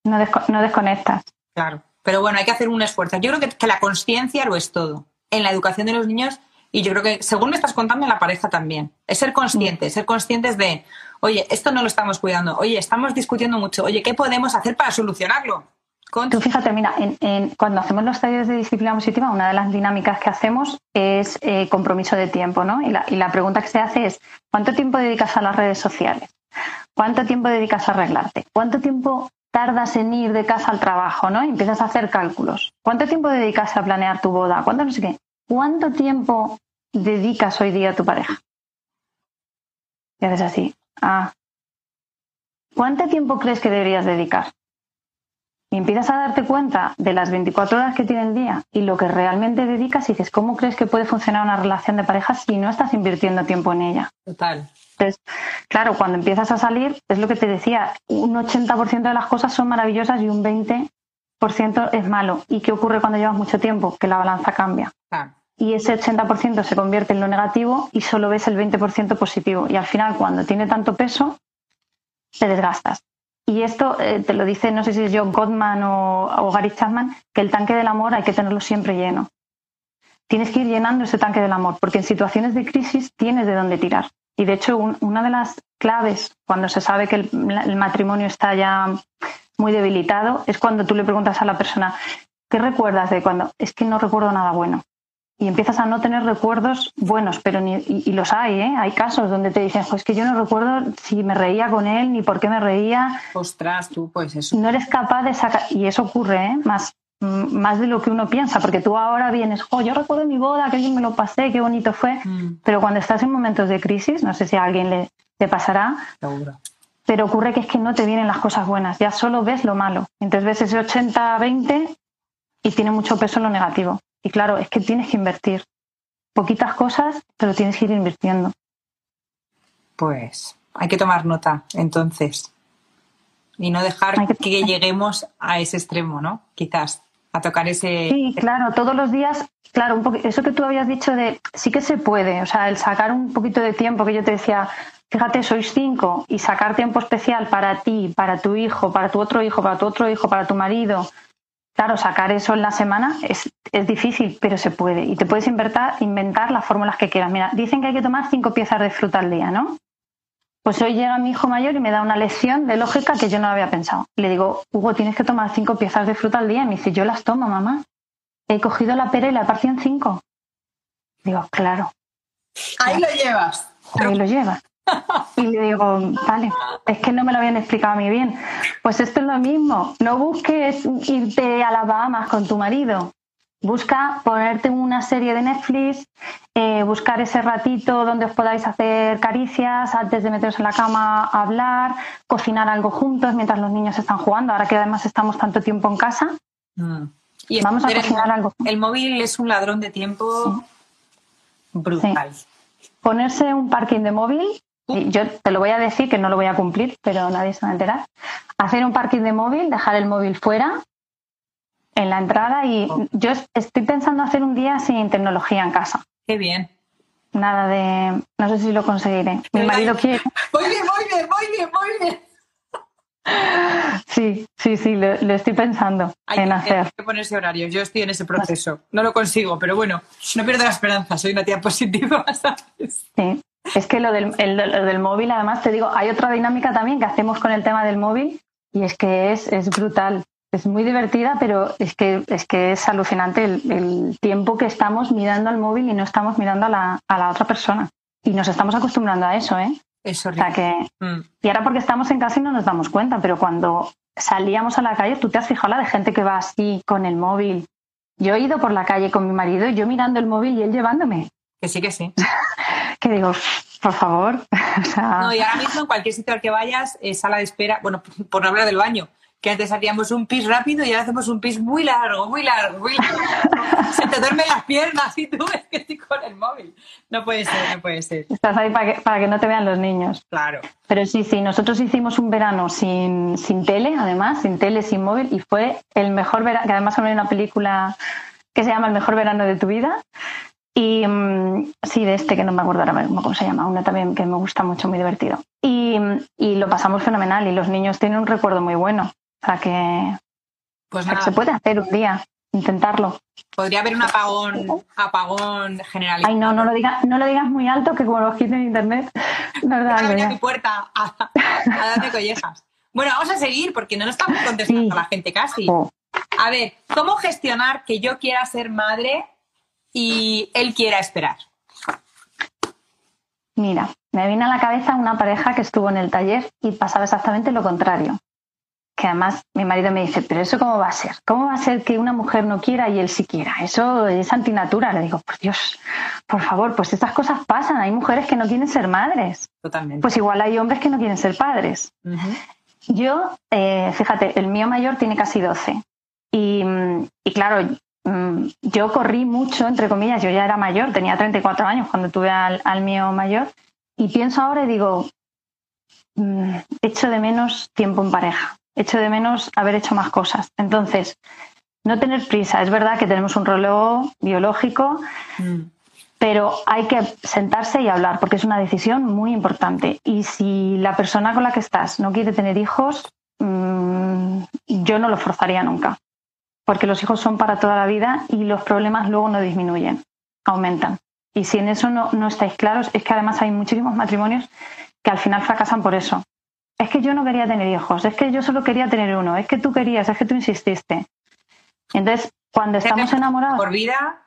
No, desco- no desconectas. Claro. Pero bueno, hay que hacer un esfuerzo. Yo creo que, que la conciencia lo es todo. En la educación de los niños, y yo creo que, según me estás contando, en la pareja también. Es ser conscientes, ser conscientes de, oye, esto no lo estamos cuidando, oye, estamos discutiendo mucho, oye, ¿qué podemos hacer para solucionarlo? Tú fíjate, mira, en- en- cuando hacemos los talleres de disciplina positiva, una de las dinámicas que hacemos es eh, compromiso de tiempo, ¿no? Y la, y la pregunta que se hace es, ¿cuánto tiempo dedicas a las redes sociales? ¿Cuánto tiempo dedicas a arreglarte? ¿Cuánto tiempo tardas en ir de casa al trabajo, ¿no? Y empiezas a hacer cálculos. ¿Cuánto tiempo dedicas a planear tu boda? ¿Cuánto no sé qué? ¿Cuánto tiempo dedicas hoy día a tu pareja? Y haces así. Ah. ¿Cuánto tiempo crees que deberías dedicar? Y empiezas a darte cuenta de las 24 horas que tiene el día y lo que realmente dedicas y dices, ¿cómo crees que puede funcionar una relación de pareja si no estás invirtiendo tiempo en ella? Total. Entonces, claro, cuando empiezas a salir, es lo que te decía, un 80% de las cosas son maravillosas y un 20% es malo. ¿Y qué ocurre cuando llevas mucho tiempo? Que la balanza cambia. Claro. Y ese 80% se convierte en lo negativo y solo ves el 20% positivo. Y al final, cuando tiene tanto peso, te desgastas. Y esto eh, te lo dice, no sé si es John Gottman o, Gary Chapman, que el tanque del amor hay que tenerlo siempre lleno. Tienes que ir llenando ese tanque del amor, porque en situaciones de crisis tienes de dónde tirar. Y de hecho, un- una de las claves cuando se sabe que el, el matrimonio está ya muy debilitado es cuando tú le preguntas a la persona, ¿qué recuerdas de cuando? Es que no recuerdo nada bueno. Y empiezas a no tener recuerdos buenos, pero ni, y, y los hay, ¿eh? Hay casos donde te dicen, pues que yo no recuerdo si me reía con él, ni por qué me reía, Ostras, tú, pues eso. no eres capaz de sacar, y eso ocurre, ¿eh? más, mm, más de lo que uno piensa, porque tú ahora vienes, jo, yo recuerdo mi boda, que bien me lo pasé, qué bonito fue, Mm, pero cuando estás en momentos de crisis, no sé si a alguien le, le pasará, seguro. pero ocurre que es que no te vienen las cosas buenas, ya solo ves lo malo. Entonces ves ese 80-20 y tiene mucho peso en lo negativo. Y claro, es que tienes que invertir. Poquitas cosas, pero tienes que ir invirtiendo. Pues hay que tomar nota, entonces. y no dejar que... lleguemos a ese extremo, ¿no? Quizás a tocar ese. Sí, claro, todos los días, claro, un eso que tú habías dicho de sí que se puede, o sea, el sacar un poquito de tiempo que yo te decía, fíjate, sois cinco y sacar tiempo especial para ti, para tu hijo, para tu otro hijo, para tu otro hijo, para tu marido. Claro, sacar eso en la semana es, es difícil, pero se puede. Y te puedes inventar, inventar las fórmulas que quieras. Mira, dicen que hay que tomar cinco piezas de fruta al día, ¿no? Pues hoy llega mi hijo mayor y me da una lección de lógica que yo no había pensado. Le digo, Hugo, tienes que tomar cinco piezas de fruta al día. Y me dice, yo las tomo, mamá. He cogido la pera y la he partido en cinco. Digo, claro. Ahí lo llevas. Ahí lo llevas. Y le digo, vale, es que no me lo habían explicado a mí bien. Pues esto es lo mismo. No busques irte a las Bahamas con tu marido. Busca ponerte una serie de Netflix, eh, buscar ese ratito donde os podáis hacer caricias antes de meteros en la cama a hablar, cocinar algo juntos mientras los niños están jugando. Ahora que además estamos tanto tiempo en casa, mm. y vamos a cocinar algo. El móvil es un ladrón de tiempo brutal. Ponerse un parking de móvil yo te lo voy a decir que no lo voy a cumplir, pero nadie se va a enterar. Hacer un parking de móvil, dejar el móvil fuera en la entrada y oh. yo estoy pensando hacer un día sin tecnología en casa. Qué bien. Nada de, no sé si lo conseguiré. Mi marido quiere. [laughs] Muy bien, muy bien, muy bien, muy bien. Sí, sí, sí, lo, estoy pensando en hacer. Hay que ponerse horario. Yo estoy en ese proceso. No lo consigo, pero bueno, no pierdo la esperanza. Soy una tía positiva, [laughs] ¿sabes? Sí, es que lo del, del, móvil, además, te digo, hay otra dinámica también que hacemos con el tema del móvil y es que es, es brutal. Es muy divertida, pero es que es, que es alucinante el, tiempo que estamos mirando al móvil y no estamos mirando a la, a la, otra persona. Y nos estamos acostumbrando a eso, ¿eh? Eso o sea que, mm. Y ahora porque estamos en casa y no nos damos cuenta, pero cuando salíamos a la calle, tú te has fijado la de gente que va así con el móvil. Yo he ido por la calle con mi marido, yo mirando el móvil y él llevándome. Que sí, que sí. [laughs] que digo, por favor. [laughs] No, y ahora mismo en cualquier sitio al que vayas, es sala de espera, bueno, [laughs] por no hablar del baño, que antes hacíamos un pis rápido y ahora hacemos un pis muy largo, muy largo, muy largo. [laughs] Se te duermen las piernas y tú ves que estoy con el móvil. No puede ser, no puede ser. Estás ahí para que, para que no te vean los niños. Claro. Pero sí, sí, nosotros hicimos un verano sin, sin tele, además, sin tele, sin móvil, y fue el mejor verano, que además hay una película que se llama El mejor verano de tu vida, y mm, sí, de este que no me acuerdo ahora cómo se llama, una también que me gusta mucho, muy divertido. Y, y, lo pasamos fenomenal y los niños tienen un recuerdo muy bueno. O sea que, pues se puede hacer un día, intentarlo. Podría haber un apagón, apagón generalizado. Ay, no, no lo, digas, no lo digas muy alto que como lo quiten en internet. No a mi puerta a, darme collejas. Bueno, vamos a seguir porque no nos estamos contestando a la gente casi. Oh. A ver, ¿cómo gestionar que yo quiera ser madre y él quiera esperar? Mira, me viene a la cabeza una pareja que estuvo en el taller y pasaba exactamente lo contrario. Que además mi marido me dice, pero eso cómo va a ser? ¿Cómo va a ser que una mujer no quiera y él sí quiera? Eso es antinatura. Le digo, por Dios, por favor, pues estas cosas pasan. Hay mujeres que no quieren ser madres. Totalmente. Pues igual hay hombres que no quieren ser padres. Yo, eh, fíjate, el mío mayor tiene casi 12. Y, y claro, Mm, yo corrí mucho, entre comillas, yo ya era mayor, tenía 34 años cuando tuve al, mío mayor, y pienso ahora y digo, mm, echo de menos tiempo en pareja, echo de menos haber hecho más cosas. Entonces, no tener prisa, es verdad que tenemos un reloj biológico, mm. pero hay que sentarse y hablar, porque es una decisión muy importante. Y si la persona con la que estás no quiere tener hijos, yo no lo forzaría nunca porque los hijos son para toda la vida y los problemas luego no disminuyen, aumentan. Y si en eso no, no estáis claros, es que además hay muchísimos matrimonios que al final fracasan por eso. Es que yo no quería tener hijos, es que yo solo quería tener uno, es que tú querías, es que tú insististe. Entonces, cuando estamos enamorados... Por vida.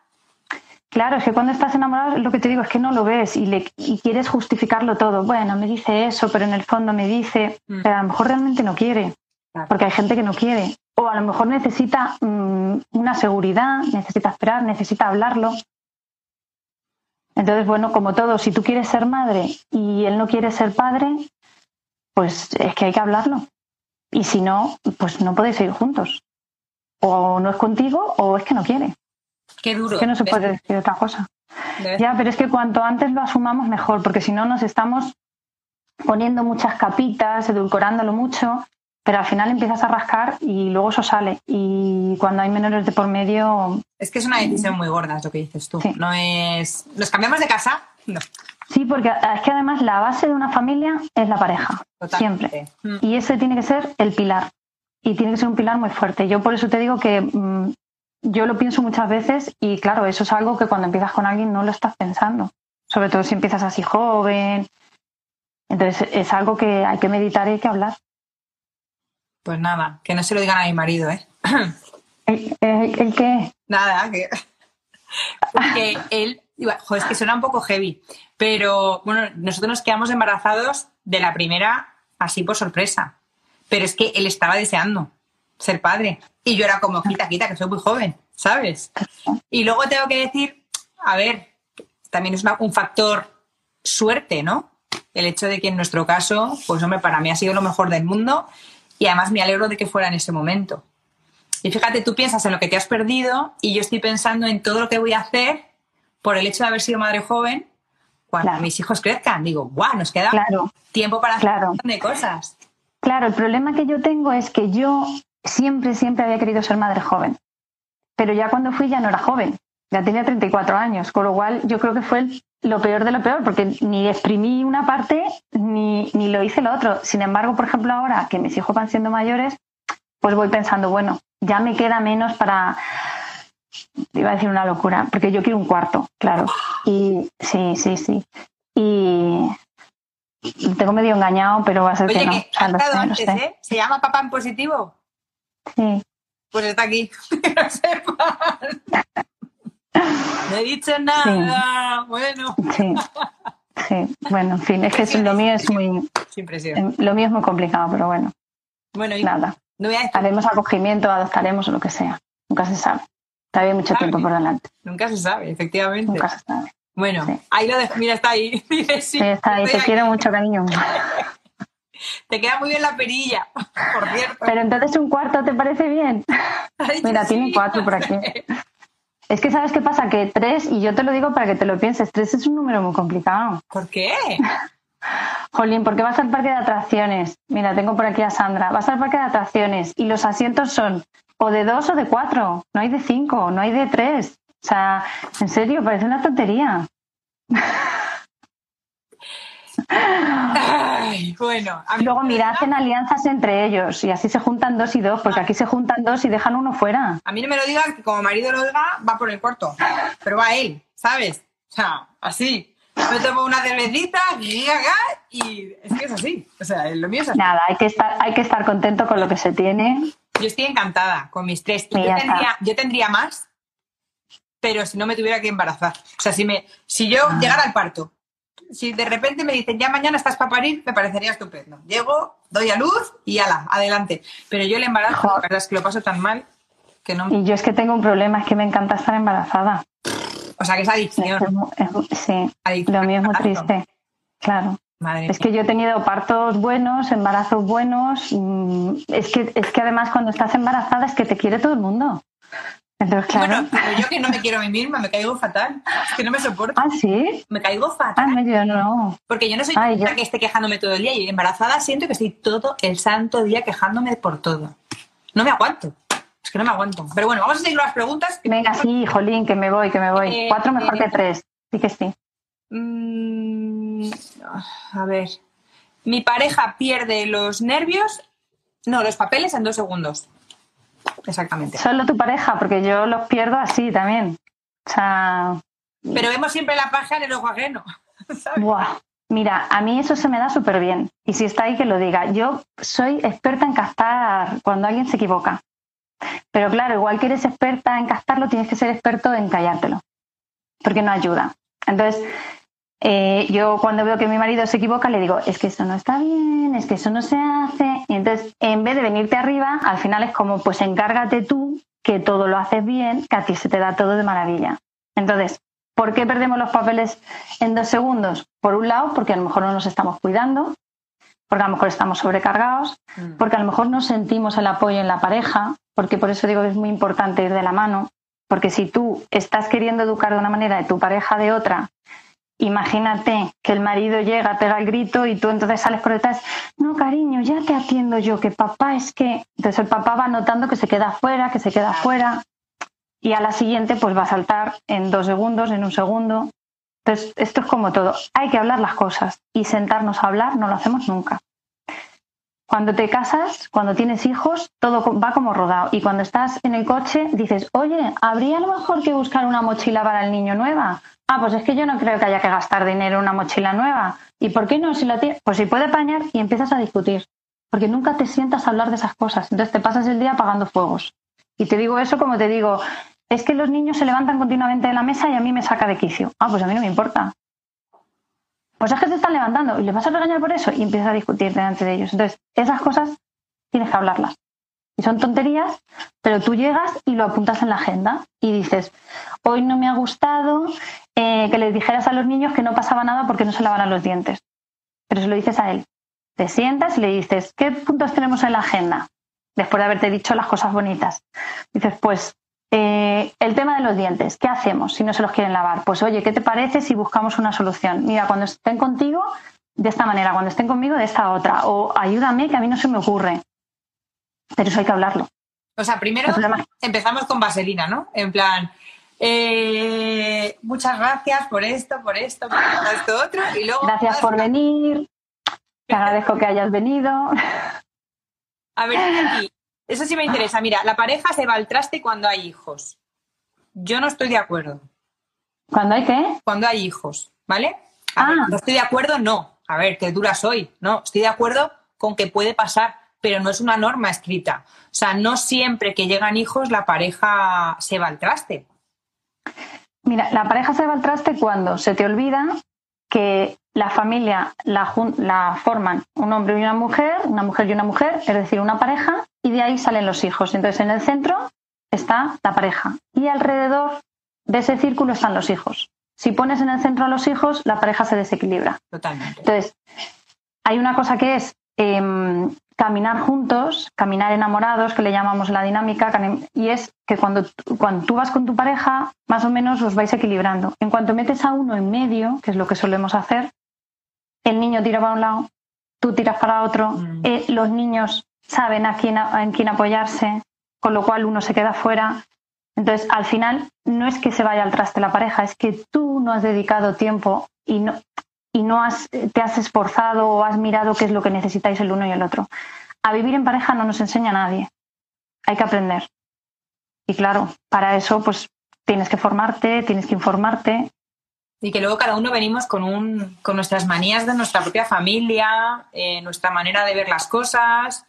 Claro, es que cuando estás enamorado, lo que te digo es que no lo ves y, le, y quieres justificarlo todo. Bueno, me dice eso, pero en el fondo me dice, mm. pero a lo mejor realmente no quiere, porque hay gente que no quiere o a lo mejor necesita mm, una seguridad, necesita esperar, necesita hablarlo. Entonces, bueno, como todo, si tú quieres ser madre y él no quiere ser padre, pues es que hay que hablarlo. Y si no, pues no podéis ir juntos. O no es contigo o es que no quiere. Qué duro. Es que no se puede decir otra cosa. Ya, pero es que cuanto antes lo asumamos mejor, porque si no nos estamos poniendo muchas capitas, edulcorándolo mucho pero al final empiezas a rascar y luego eso sale. Y cuando hay menores de por medio... Es que es una decisión muy gorda, es lo que dices tú. Sí. No es... ¿Nos cambiamos de casa? No. Sí, porque es que además la base de una familia es la pareja, Totalmente. siempre. Mm. Y ese tiene que ser el pilar. Y tiene que ser un pilar muy fuerte. Yo por eso te digo que mm, yo lo pienso muchas veces y claro, eso es algo que cuando empiezas con alguien no lo estás pensando. Sobre todo si empiezas así joven. Entonces es algo que hay que meditar y hay que hablar. Pues nada, que no se lo digan a mi marido, ¿eh? ¿El, el- el qué? Nada, que... [laughs] Porque él... Joder, es que suena un poco heavy. Pero, bueno, nosotros nos quedamos embarazados de la primera así por sorpresa. Pero es que él estaba deseando ser padre. Y yo era como, quita, quita, que soy muy joven, ¿sabes? Y luego tengo que decir, a ver, también es una- un factor suerte, ¿no? El hecho de que en nuestro caso, pues hombre, para mí ha sido lo mejor del mundo y además me alegro de que fuera en ese momento. Y fíjate, tú piensas en lo que te has perdido y yo estoy pensando en todo lo que voy a hacer por el hecho de haber sido madre joven cuando Claro. mis hijos crezcan. Digo, guau, nos queda Claro. tiempo para hacer Claro. un montón de cosas. Claro, el problema que yo tengo es que yo siempre, siempre había querido ser madre joven. Pero ya cuando fui ya no era joven, ya tenía 34 años, con lo cual yo creo que fue lo peor de lo peor, porque ni exprimí una parte ni, ni lo hice lo otro. Sin embargo, por ejemplo, ahora que mis hijos van siendo mayores, pues voy pensando, bueno, ya me queda menos para, iba a decir una locura, porque yo quiero un cuarto, claro. Y sí, sí, sí. Y tengo medio engañado, pero va a ser Oye, que no. que ha estado sé. ¿eh? Se llama papá en positivo. Sí. Pues está aquí. [laughs] Que lo. No he dicho nada. Bueno, Sí, sí. Bueno, en fin, es que lo mío es muy, em, lo mío es muy complicado, pero bueno, Bueno, y nada. no Haremos acogimiento, adoptaremos o lo que sea. Nunca se sabe. Todavía hay mucho Sabe. tiempo por delante. nunca se sabe, efectivamente. Nunca se sabe. Bueno, Sí. ahí lo dejo. Mira, está ahí. [laughs] Sí, está ahí, te aquí. quiero mucho, cariño. Te queda muy bien la perilla, por cierto. Pero entonces un cuarto, ¿te parece bien? Mira, sí. tiene cuatro por aquí. [laughs] Es que sabes qué pasa, que tres, y yo te lo digo para que te lo pienses, tres es un número muy complicado. ¿Por qué? [laughs] Jolín, porque vas al parque de atracciones. Mira, tengo por aquí a Sandra. Vas al parque de atracciones y los asientos son o de dos o de cuatro. No hay de cinco, no hay de tres. O sea, en serio, parece una tontería. [laughs] Ay, bueno, a Luego, me mira, diga- hacen alianzas entre ellos y así se juntan dos y dos, porque aquí se juntan dos y dejan uno fuera. A mí no me lo digas que como marido lo diga, va por el cuarto. Pero va él, ¿sabes? O sea, así. Me tomo una cervecita y es que es así. O sea, lo mío es así. Nada, hay que estar, hay que estar contento con lo que se tiene. Yo estoy encantada con mis tres. Yo, tendría, yo tendría más, pero si no me tuviera que embarazar. O sea, si, me, si yo Ah. llegara al parto, si de repente me dicen ya mañana estás para parir, me parecería estupendo. Llego, doy a luz y ala, adelante. Pero yo el embarazo, la verdad es que lo paso tan mal que no. Y yo es que tengo un problema, es que me encanta estar embarazada. O sea, que es adicción. Es es sí, adicción lo mío es muy triste. Claro. Madre Es mía. que yo he tenido partos buenos, embarazos buenos. mm, Es que, es que además cuando estás embarazada es que te quiere todo el mundo. Entonces, claro. [laughs] Bueno, pero yo que no me quiero a mí misma, me caigo fatal. Es que no me soporto. Ah, sí. Me caigo Ah, fatal. no, yo no. Porque yo no soy Ay, yo- que esté quejándome todo el día. Y embarazada siento que estoy todo el santo día quejándome por todo. No me aguanto. Es que no me aguanto. Pero bueno, vamos a seguir las preguntas. Venga, sí, jolín, que me voy, que me voy. Eh, Cuatro mejor eh, que tres. Sí que sí. Mm, a ver. Mi pareja pierde los nervios. No, los papeles en dos segundos. Exactamente. Solo tu pareja, porque yo los pierdo así también. O sea, Pero vemos siempre la paja en el ojo ajeno. [laughs] ¿sabes? buah. Mira, a mí eso se me da súper bien. Y si está ahí, que lo diga. Yo soy experta en captar cuando alguien se equivoca. Pero claro, igual que eres experta en captarlo, tienes que ser experto en callártelo. Porque no ayuda. Entonces, eh, yo cuando veo que mi marido se equivoca, le digo, es que eso no está bien, es que eso no se hace. Y entonces, en vez de venirte arriba, al final es como, pues encárgate tú, que todo lo haces bien, que a ti se te da todo de maravilla. Entonces, ¿por qué perdemos los papeles en dos segundos? Por un lado, porque a lo mejor no nos estamos cuidando, porque a lo mejor estamos sobrecargados, Mm. porque a lo mejor no sentimos el apoyo en la pareja, porque por eso digo que es muy importante ir de la mano, porque si tú estás queriendo educar de una manera de tu pareja de otra Imagínate que el marido llega, pega el grito y tú entonces sales por detrás, no cariño, ya te atiendo yo, que papá es que... Entonces el papá va notando que se queda fuera, que se queda fuera y a la siguiente pues va a saltar en dos segundos, en un segundo. Entonces esto es como todo, hay que hablar las cosas y sentarnos a hablar no lo hacemos nunca. Cuando te casas, cuando tienes hijos, todo va como rodado. Y cuando estás en el coche, dices, oye, ¿habría a lo mejor que buscar una mochila para el niño nueva? Ah, pues es que yo no creo que haya que gastar dinero en una mochila nueva. ¿Y por qué no? Si la tiene, pues si puede pañar y empiezas a discutir. Porque nunca te sientas a hablar de esas cosas. Entonces te pasas el día apagando fuegos. Y te digo eso como te digo, es que los niños se levantan continuamente de la mesa y a mí me saca de quicio. Ah, pues a mí no me importa pues es que te están levantando y le vas a regañar por eso y empiezas a discutir delante de ellos. Entonces, esas cosas tienes que hablarlas. Y son tonterías, pero tú llegas y lo apuntas en la agenda y dices, hoy no me ha gustado eh, que les dijeras a los niños que no pasaba nada porque no se lavaran los dientes. Pero se lo dices a él. Te sientas y le dices, ¿qué puntos tenemos en la agenda? Después de haberte dicho las cosas bonitas. Dices, pues eh, el tema de los dientes, ¿qué hacemos si no se los quieren lavar? Pues oye, ¿qué te parece si buscamos una solución? Mira, cuando estén contigo, de esta manera, cuando estén conmigo, de esta otra. O ayúdame, que a mí no se me ocurre. Pero eso hay que hablarlo. O sea, primero empezamos con vaselina, ¿no? En plan, eh, muchas gracias por esto, por esto, por esto, otro. Y luego, gracias por venir. Te agradezco que hayas venido. A ver, aquí, eso sí me interesa. Mira, la pareja se va al traste cuando hay hijos. Yo no estoy de acuerdo. ¿Cuándo hay qué? Cuando hay hijos, ¿vale? ah. no estoy de acuerdo, no. A ver, qué dura soy. No, estoy de acuerdo con que puede pasar, pero no es una norma escrita. O sea, no siempre que llegan hijos la pareja se va al traste. Mira, la pareja se va al traste cuando se te olvida que la familia la, la, forman un hombre y una mujer, una mujer y una mujer, es decir, una pareja, y de ahí salen los hijos. Entonces, en el centro está la pareja y alrededor de ese círculo están los hijos. Si pones en el centro a los hijos, la pareja se desequilibra. Totalmente. Entonces, hay una cosa que es em, caminar juntos, caminar enamorados, que le llamamos la dinámica, y es que cuando, cuando tú vas con tu pareja, más o menos os vais equilibrando. En cuanto metes a uno en medio, que es lo que solemos hacer, el niño tira para un lado, tú tiras para otro, mm. eh, los niños saben a quién, en quién apoyarse, con lo cual uno se queda fuera. Entonces, al final, no es que se vaya al traste la pareja, es que tú no has dedicado tiempo y no, y no has, te has esforzado o has mirado qué es lo que necesitáis el uno y el otro. A vivir en pareja no nos enseña nadie. Hay que aprender. Y claro, para eso, pues tienes que formarte, tienes que informarte y que luego cada uno venimos con, un, con nuestras manías de nuestra propia familia, eh, nuestra manera de ver las cosas.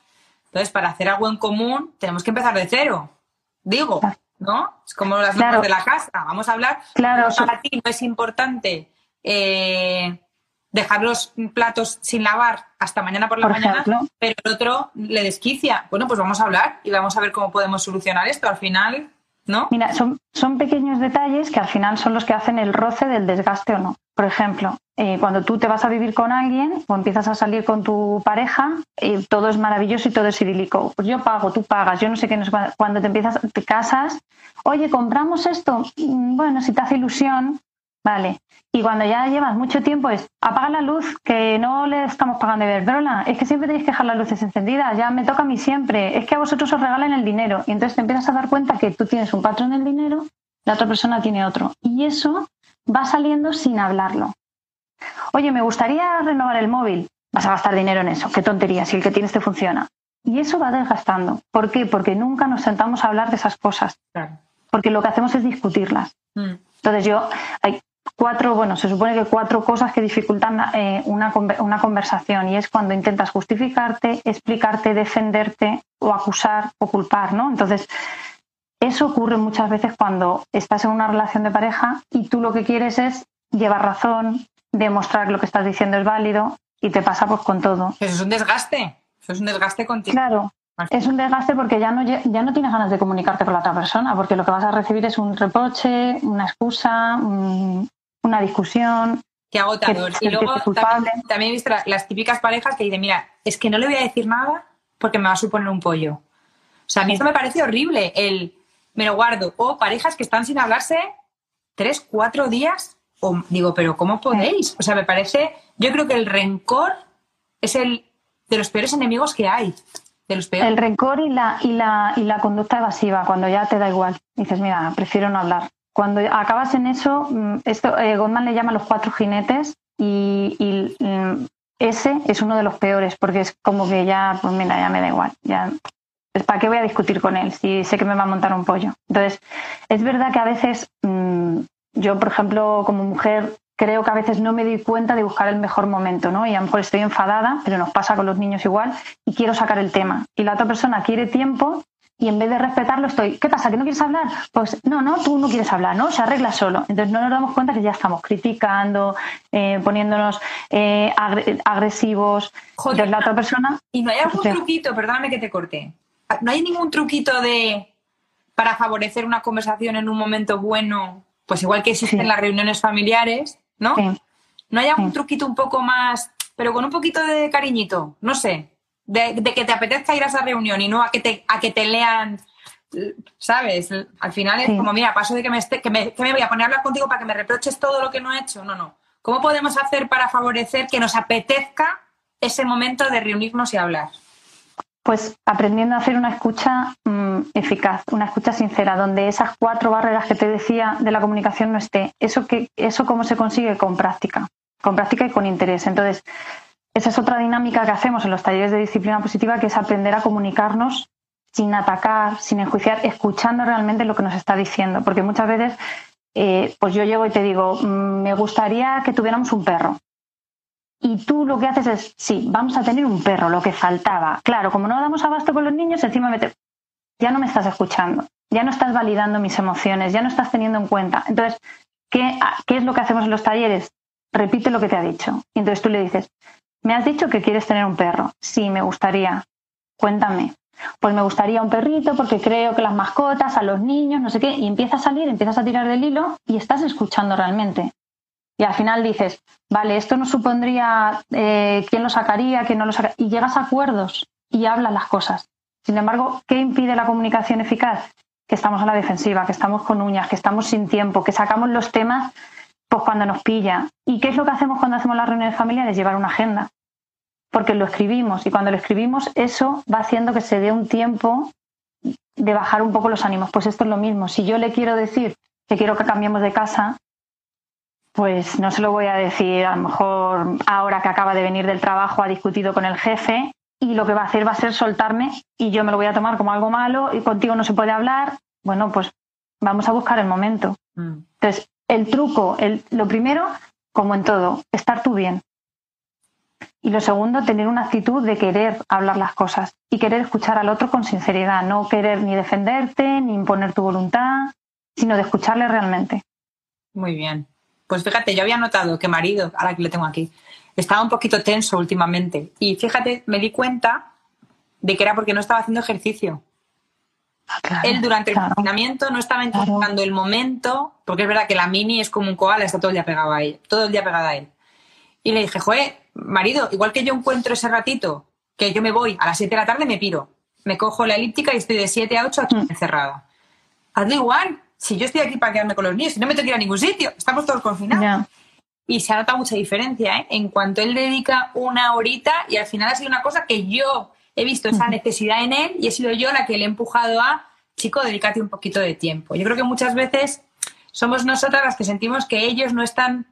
Entonces, para hacer algo en común, tenemos que empezar de cero. Digo, ¿no? Es como las normas de la casa. Vamos a hablar. Claro. Para ti no es importante eh, dejar los platos sin lavar hasta mañana por la mañana, pero el otro le desquicia. Bueno, pues vamos a hablar y vamos a ver cómo podemos solucionar esto. Al final, Mira, son, son pequeños detalles que al final son los que hacen el roce del desgaste o no. Por ejemplo, eh, cuando tú te vas a vivir con alguien o empiezas a salir con tu pareja, eh, todo es maravilloso y todo es idílico. Pues yo pago, tú pagas, yo no sé qué. cuando te empiezas, te casas, oye, compramos esto. Mm, bueno, si te hace ilusión, Vale. Y cuando ya llevas mucho tiempo es apaga la luz, que no le estamos pagando de Iberdrola. Es que siempre tenéis que dejar las luces encendidas. Ya me toca a mí siempre. Es que a vosotros os regalan el dinero. Y entonces te empiezas a dar cuenta que tú tienes un patrón del dinero, la otra persona tiene otro. Y eso va saliendo sin hablarlo. Oye, me gustaría renovar el móvil. Vas a gastar dinero en eso. Qué tontería, si el que tienes te funciona. Y eso va desgastando. ¿Por qué? Porque nunca nos sentamos a hablar de esas cosas. Porque lo que hacemos es discutirlas. Mm. Entonces yo, hay, cuatro, bueno, se supone que cuatro cosas que dificultan eh, una, una conversación y es cuando intentas justificarte, explicarte, defenderte o acusar o culpar, ¿no? Entonces, eso ocurre muchas veces cuando estás en una relación de pareja y tú lo que quieres es llevar razón, demostrar que lo que estás diciendo es válido y te pasa pues con todo. Eso es un desgaste, eso es un desgaste contigo. Claro, es un desgaste porque ya no, ya no tienes ganas de comunicarte con la otra persona, porque lo que vas a recibir es un reproche, una excusa, una discusión. Qué agotador. y luego también, he visto las típicas parejas que dicen, mira, es que no le voy a decir nada porque me va a suponer un pollo. O sea, a mí eso me parece horrible, el me lo guardo. O parejas que están sin hablarse tres, cuatro días o digo, pero ¿cómo podéis? O sea, me parece, yo creo que el rencor es el de los peores enemigos que hay. El rencor y la, y, la, y la conducta evasiva, cuando ya te da igual. Dices, mira, prefiero no hablar. Cuando acabas en eso, mm, esto eh, Goldman le llama los cuatro jinetes y, mm, ese es uno de los peores, porque es como que ya, pues mira, ya me da igual. Ya, ¿Para qué voy a discutir con él si sé que me va a montar un pollo? Entonces, es verdad que a veces mm, yo, por ejemplo, como mujer, creo que a veces no me doy cuenta de buscar el mejor momento, ¿no? Y a lo mejor estoy enfadada, pero nos pasa con los niños igual, y quiero sacar el tema. Y la otra persona quiere tiempo y en vez de respetarlo estoy, ¿qué pasa? ¿Que no quieres hablar? Pues no, no, tú no quieres hablar, ¿no? Se arregla solo. Entonces no nos damos cuenta que ya estamos criticando, eh, poniéndonos eh, agresivos. Joder, la otra persona... Y no hay algún truquito, perdóname que te corte. No hay ningún truquito de para favorecer una conversación en un momento bueno, pues igual que existen las reuniones familiares, ¿no? ¿No hay algún truquito un poco más, pero con un poquito de cariñito? No sé de, que te apetezca ir a esa reunión y no a que te, a que te lean, ¿sabes? Al final es como, mira, paso de que me, esté, que me, que me voy a poner a hablar contigo para que me reproches todo lo que no he hecho. No, no. ¿Cómo podemos hacer para favorecer que nos apetezca ese momento de reunirnos y hablar? Pues aprendiendo a hacer una escucha mm, eficaz, una escucha sincera, donde esas cuatro barreras que te decía de la comunicación no esté. Eso, que, eso cómo se consigue con práctica, con práctica y con interés. Entonces, esa es otra dinámica que hacemos en los talleres de disciplina positiva, que es aprender a comunicarnos sin atacar, sin enjuiciar, escuchando realmente lo que nos está diciendo. Porque muchas veces, eh, pues yo llego y te digo, mm, me gustaría que tuviéramos un perro. Y tú lo que haces es, sí, vamos a tener un perro, lo que faltaba. Claro, como no damos abasto con los niños, encima me ya no me estás escuchando, ya no estás validando mis emociones, ya no estás teniendo en cuenta. Entonces, ¿qué, qué es lo que hacemos en los talleres? Repite lo que te ha dicho. Y entonces tú le dices, me has dicho que quieres tener un perro. Sí, me gustaría. Cuéntame. Pues me gustaría un perrito porque creo que las mascotas, a los niños, no sé qué, y empieza a salir, empiezas a tirar del hilo y estás escuchando realmente. Y al final dices, vale, esto no supondría eh, quién lo sacaría, quién no lo sacaría. Y llegas a acuerdos y hablas las cosas. Sin embargo, ¿qué impide la comunicación eficaz? Que estamos a la defensiva, que estamos con uñas, que estamos sin tiempo, que sacamos los temas pues cuando nos pilla. ¿Y qué es lo que hacemos cuando hacemos las reuniones familiares? Llevar una agenda. Porque lo escribimos y cuando lo escribimos eso va haciendo que se dé un tiempo de bajar un poco los ánimos. Pues esto es lo mismo. Si yo le quiero decir que quiero que cambiemos de casa, pues no se lo voy a decir a lo mejor ahora que acaba de venir del trabajo, ha discutido con el jefe y lo que va a hacer va a ser soltarme y yo me lo voy a tomar como algo malo y contigo no se puede hablar. Bueno, pues vamos a buscar el momento. Mm. Entonces, el truco, el, lo primero, como en todo, estar tú bien. Y lo segundo, tener una actitud de querer hablar las cosas y querer escuchar al otro con sinceridad, no querer ni defenderte, ni imponer tu voluntad, sino de escucharle realmente. Muy bien. Pues fíjate, yo había notado que marido, ahora que le tengo aquí, estaba un poquito tenso últimamente. Y fíjate, me di cuenta de que era porque no estaba haciendo ejercicio. Él durante el confinamiento no estaba encontrando el momento, porque es verdad que la mini es como un koala, está todo el día pegado a él, todo el día pegada a él. Y le dije, joder, marido, igual que yo encuentro ese ratito, que yo me voy a las 7 de la tarde, me piro, me cojo la elíptica y estoy de 7 a 8 aquí mm. encerrada. Hazlo igual, si yo estoy aquí para quedarme con los niños, si no me tengo que ir a ningún sitio, estamos todos confinados. Y se ha notado mucha diferencia, ¿eh? En cuanto él dedica una horita y al final ha sido una cosa que yo he visto esa necesidad en él y he sido yo la que le he empujado a, chico, dedícate un poquito de tiempo. Yo creo que muchas veces somos nosotras las que sentimos que ellos no están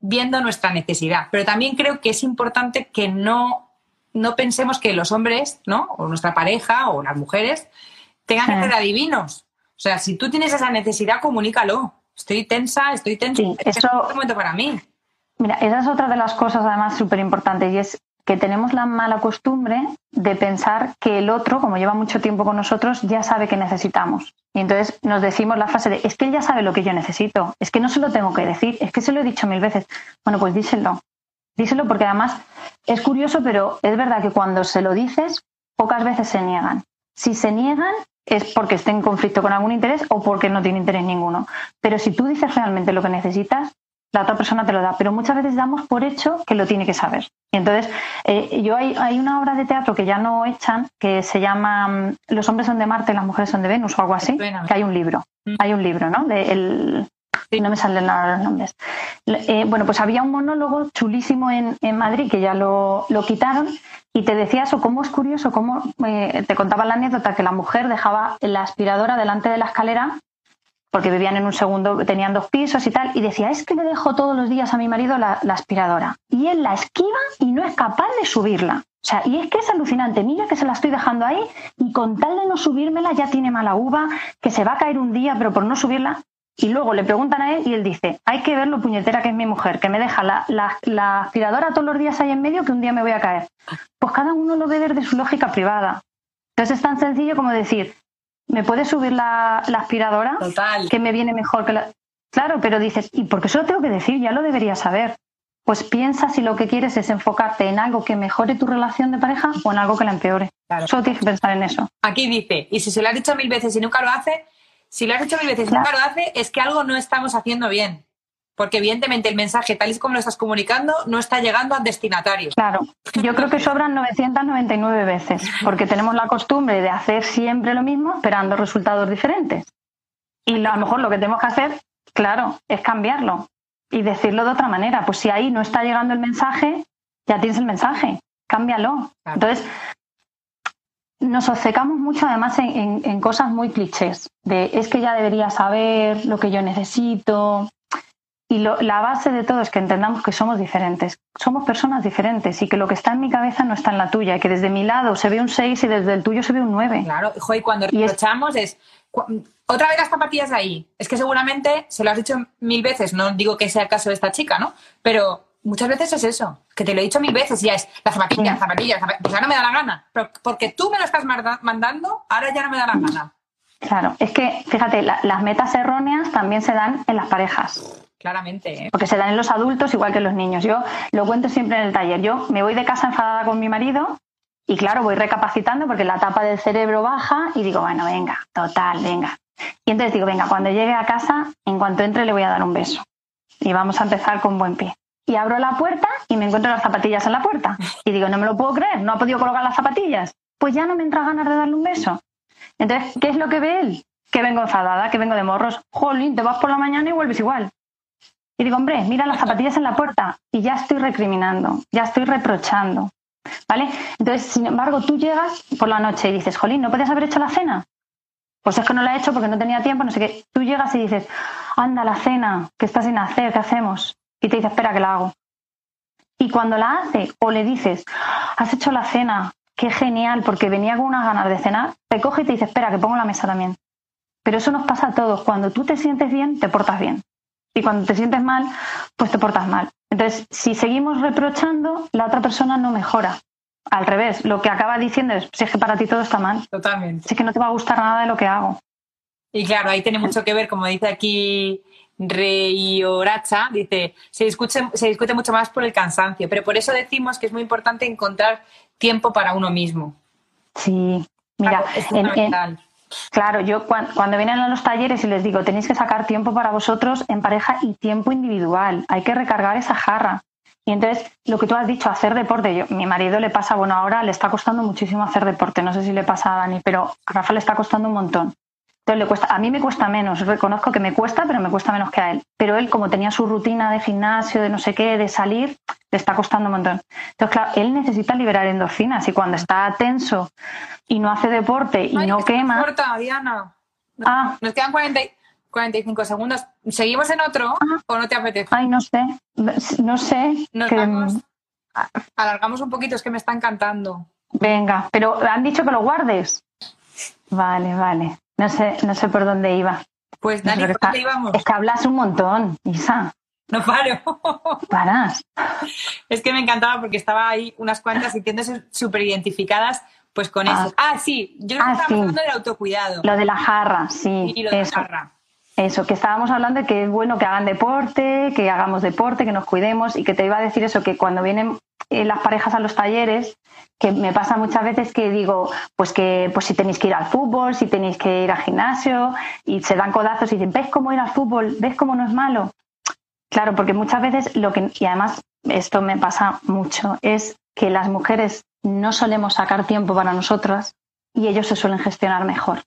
viendo nuestra necesidad, pero también creo que es importante que no, no pensemos que los hombres, ¿no? O nuestra pareja o las mujeres tengan que ser adivinos. O sea, si tú tienes esa necesidad, comunícalo. Estoy tensa, estoy tensa. Sí, eso, es un momento para mí. Mira, esa es otra de las cosas además súper importantes y es que tenemos la mala costumbre de pensar que el otro, como lleva mucho tiempo con nosotros, ya sabe que necesitamos. Y entonces nos decimos la frase de, es que él ya sabe lo que yo necesito, es que no se lo tengo que decir, es que se lo he dicho mil veces. Bueno, pues díselo. Díselo porque además es curioso, pero es verdad que cuando se lo dices, pocas veces se niegan. Si se niegan es porque estén en conflicto con algún interés o porque no tiene interés ninguno. Pero si tú dices realmente lo que necesitas, la otra persona te lo da, pero muchas veces damos por hecho que lo tiene que saber. Y entonces, eh, yo hay, hay, una obra de teatro que ya no echan, que se llama mm, Los hombres son de Marte, las mujeres son de Venus o algo así, que hay un libro, mm. hay un libro, ¿no? De el, no me salen ahora los nombres. Eh, bueno, pues había un monólogo chulísimo en, en Madrid que ya lo, lo, quitaron y te decía eso, cómo es curioso, cómo eh, te contaba la anécdota que la mujer dejaba la aspiradora delante de la escalera porque vivían en un segundo, tenían dos pisos y tal, y decía, es que le dejo todos los días a mi marido la, la aspiradora. Y él la esquiva y no es capaz de subirla. O sea, y es que es alucinante. Mira que se la estoy dejando ahí y con tal de no subírmela ya tiene mala uva, que se va a caer un día, pero por no subirla. Y luego le preguntan a él y él dice, hay que ver lo puñetera que es mi mujer, que me deja la, la, la aspiradora todos los días ahí en medio que un día me voy a caer. Pues cada uno lo ve desde su lógica privada. Entonces es tan sencillo como decir, ¿me puedes subir la, la aspiradora? Total. Que me viene mejor que la... Claro, pero dices, ¿y por qué eso lo tengo que decir? Ya lo deberías saber. Pues piensa si lo que quieres es enfocarte en algo que mejore tu relación de pareja o en algo que la empeore. Claro. Solo tienes que pensar en eso. Aquí dice, y si se lo has dicho mil veces y nunca lo hace, si lo has dicho mil veces y nunca lo hace, es que algo no estamos haciendo bien. Porque evidentemente el mensaje, tal y como lo estás comunicando, no está llegando al destinatario. Claro, yo creo que sobran 999 veces, porque tenemos la costumbre de hacer siempre lo mismo esperando resultados diferentes. Y lo- a lo mejor lo que tenemos que hacer, claro, es cambiarlo y decirlo de otra manera. Pues si ahí no está llegando el mensaje, ya tienes el mensaje, cámbialo. Claro. Entonces, nos obcecamos mucho además en, en- en cosas muy clichés, de es que ya debería saber lo que yo necesito. Y lo- la base de todo es que entendamos que somos diferentes, somos personas diferentes y que lo que está en mi cabeza no está en la tuya, y que desde mi lado se ve un 6 y desde el tuyo se ve un 9. Claro, jo, y cuando Y es- es, otra vez las zapatillas ahí. Es que seguramente se lo has dicho mil veces, no digo que sea el caso de esta chica, ¿no? Pero muchas veces es eso, que te lo he dicho mil veces y ya es las zapatillas, Sí. las zapatillas, las zapatillas, pues ahora me da la gana. Pero porque tú me lo estás mandando, ahora ya no me da la gana. Claro, es que fíjate, la- las metas erróneas también se dan en las parejas. Claramente, ¿eh? porque se dan en los adultos igual que en los niños. Yo lo cuento siempre en el taller. Yo me voy de casa enfadada con mi marido y claro, voy recapacitando porque la tapa del cerebro baja y digo, bueno, venga, total, venga. Y entonces digo, venga, cuando llegue a casa, en cuanto entre le voy a dar un beso. Y vamos a empezar con buen pie. Y abro la puerta y me encuentro las zapatillas en la puerta. [laughs] Y digo, no me lo puedo creer, no ha podido colocar las zapatillas. Pues ya no me entra ganas de darle un beso. Entonces, ¿qué es lo que ve él? Que vengo enfadada, que vengo de morros. Jolín, te vas por la mañana y vuelves igual. Y digo, hombre, mira las zapatillas en la puerta y ya estoy recriminando, ya estoy reprochando. ¿Vale? Entonces, sin embargo, tú llegas por la noche y dices, Jolín, ¿no podías haber hecho la cena? Pues es que no la he hecho porque no tenía tiempo, no sé qué. Tú llegas y dices, anda, la cena, que está sin hacer, ¿qué hacemos? Y te dice, espera, que la hago. Y cuando la hace o le dices, has hecho la cena, qué genial, porque venía con unas ganas de cenar, te coge y te dice, espera, que pongo la mesa también. Pero eso nos pasa a todos. Cuando tú te sientes bien, te portas bien. Y cuando te sientes mal, pues te portas mal. Entonces, si seguimos reprochando, la otra persona no mejora. Al revés, lo que acaba diciendo es, si es que para ti todo está mal, Totalmente. si es que no te va a gustar nada de lo que hago. Y claro, ahí tiene mucho que ver, como dice aquí Rey Oracha, dice, se discute, se discute mucho más por el cansancio, pero por eso decimos que es muy importante encontrar tiempo para uno mismo. Sí, mira, Claro, es en- en- fundamental. Claro, yo cuan- cuando vienen a los talleres y les digo, tenéis que sacar tiempo para vosotros en pareja y tiempo individual, hay que recargar esa jarra. Y entonces, lo que tú has dicho, hacer deporte, yo, mi marido le pasa, bueno, ahora le está costando muchísimo hacer deporte, no sé si le pasa a Dani, pero a Rafa le está costando un montón. Entonces le cuesta, a mí me cuesta menos, reconozco que me cuesta, pero me cuesta menos que a él. Pero él, como tenía su rutina de gimnasio, de no sé qué, de salir, le está costando un montón. Entonces, claro, él necesita liberar endorfinas y cuando está tenso y no hace deporte y Ay, no quema, corta, Diana. Ah. Nos quedan 40 y- 45 segundos. ¿Seguimos en otro o no te apetece? Ay, no sé, no sé. Nos que- vamos. Alargamos un poquito, es que me está encantando. Venga, pero han dicho que lo guardes. Vale, vale. No sé, no sé por dónde iba. Pues Dani, ¿por dónde íbamos? Es que hablas un montón, Isa. No paro. Paras. [laughs] Es que me encantaba porque estaba ahí unas cuantas sintiéndose súper identificadas pues con Ah. eso. Ah, sí, yo creo que Ah, estábamos sí. hablando del autocuidado. Lo de la jarra, sí. y lo de la jarra. eso, que estábamos hablando de que es bueno que hagan deporte, que hagamos deporte, que nos cuidemos y que te iba a decir eso, que cuando vienen eh, las parejas a los talleres, que me pasa muchas veces que digo, pues que pues si tenéis que ir al fútbol, si tenéis que ir al gimnasio y se dan codazos y dicen, ¿ves cómo ir al fútbol? ¿Ves cómo no es malo? Claro, porque muchas veces lo que, y además esto me pasa mucho, es que las mujeres no solemos sacar tiempo para nosotras y ellos se suelen gestionar mejor.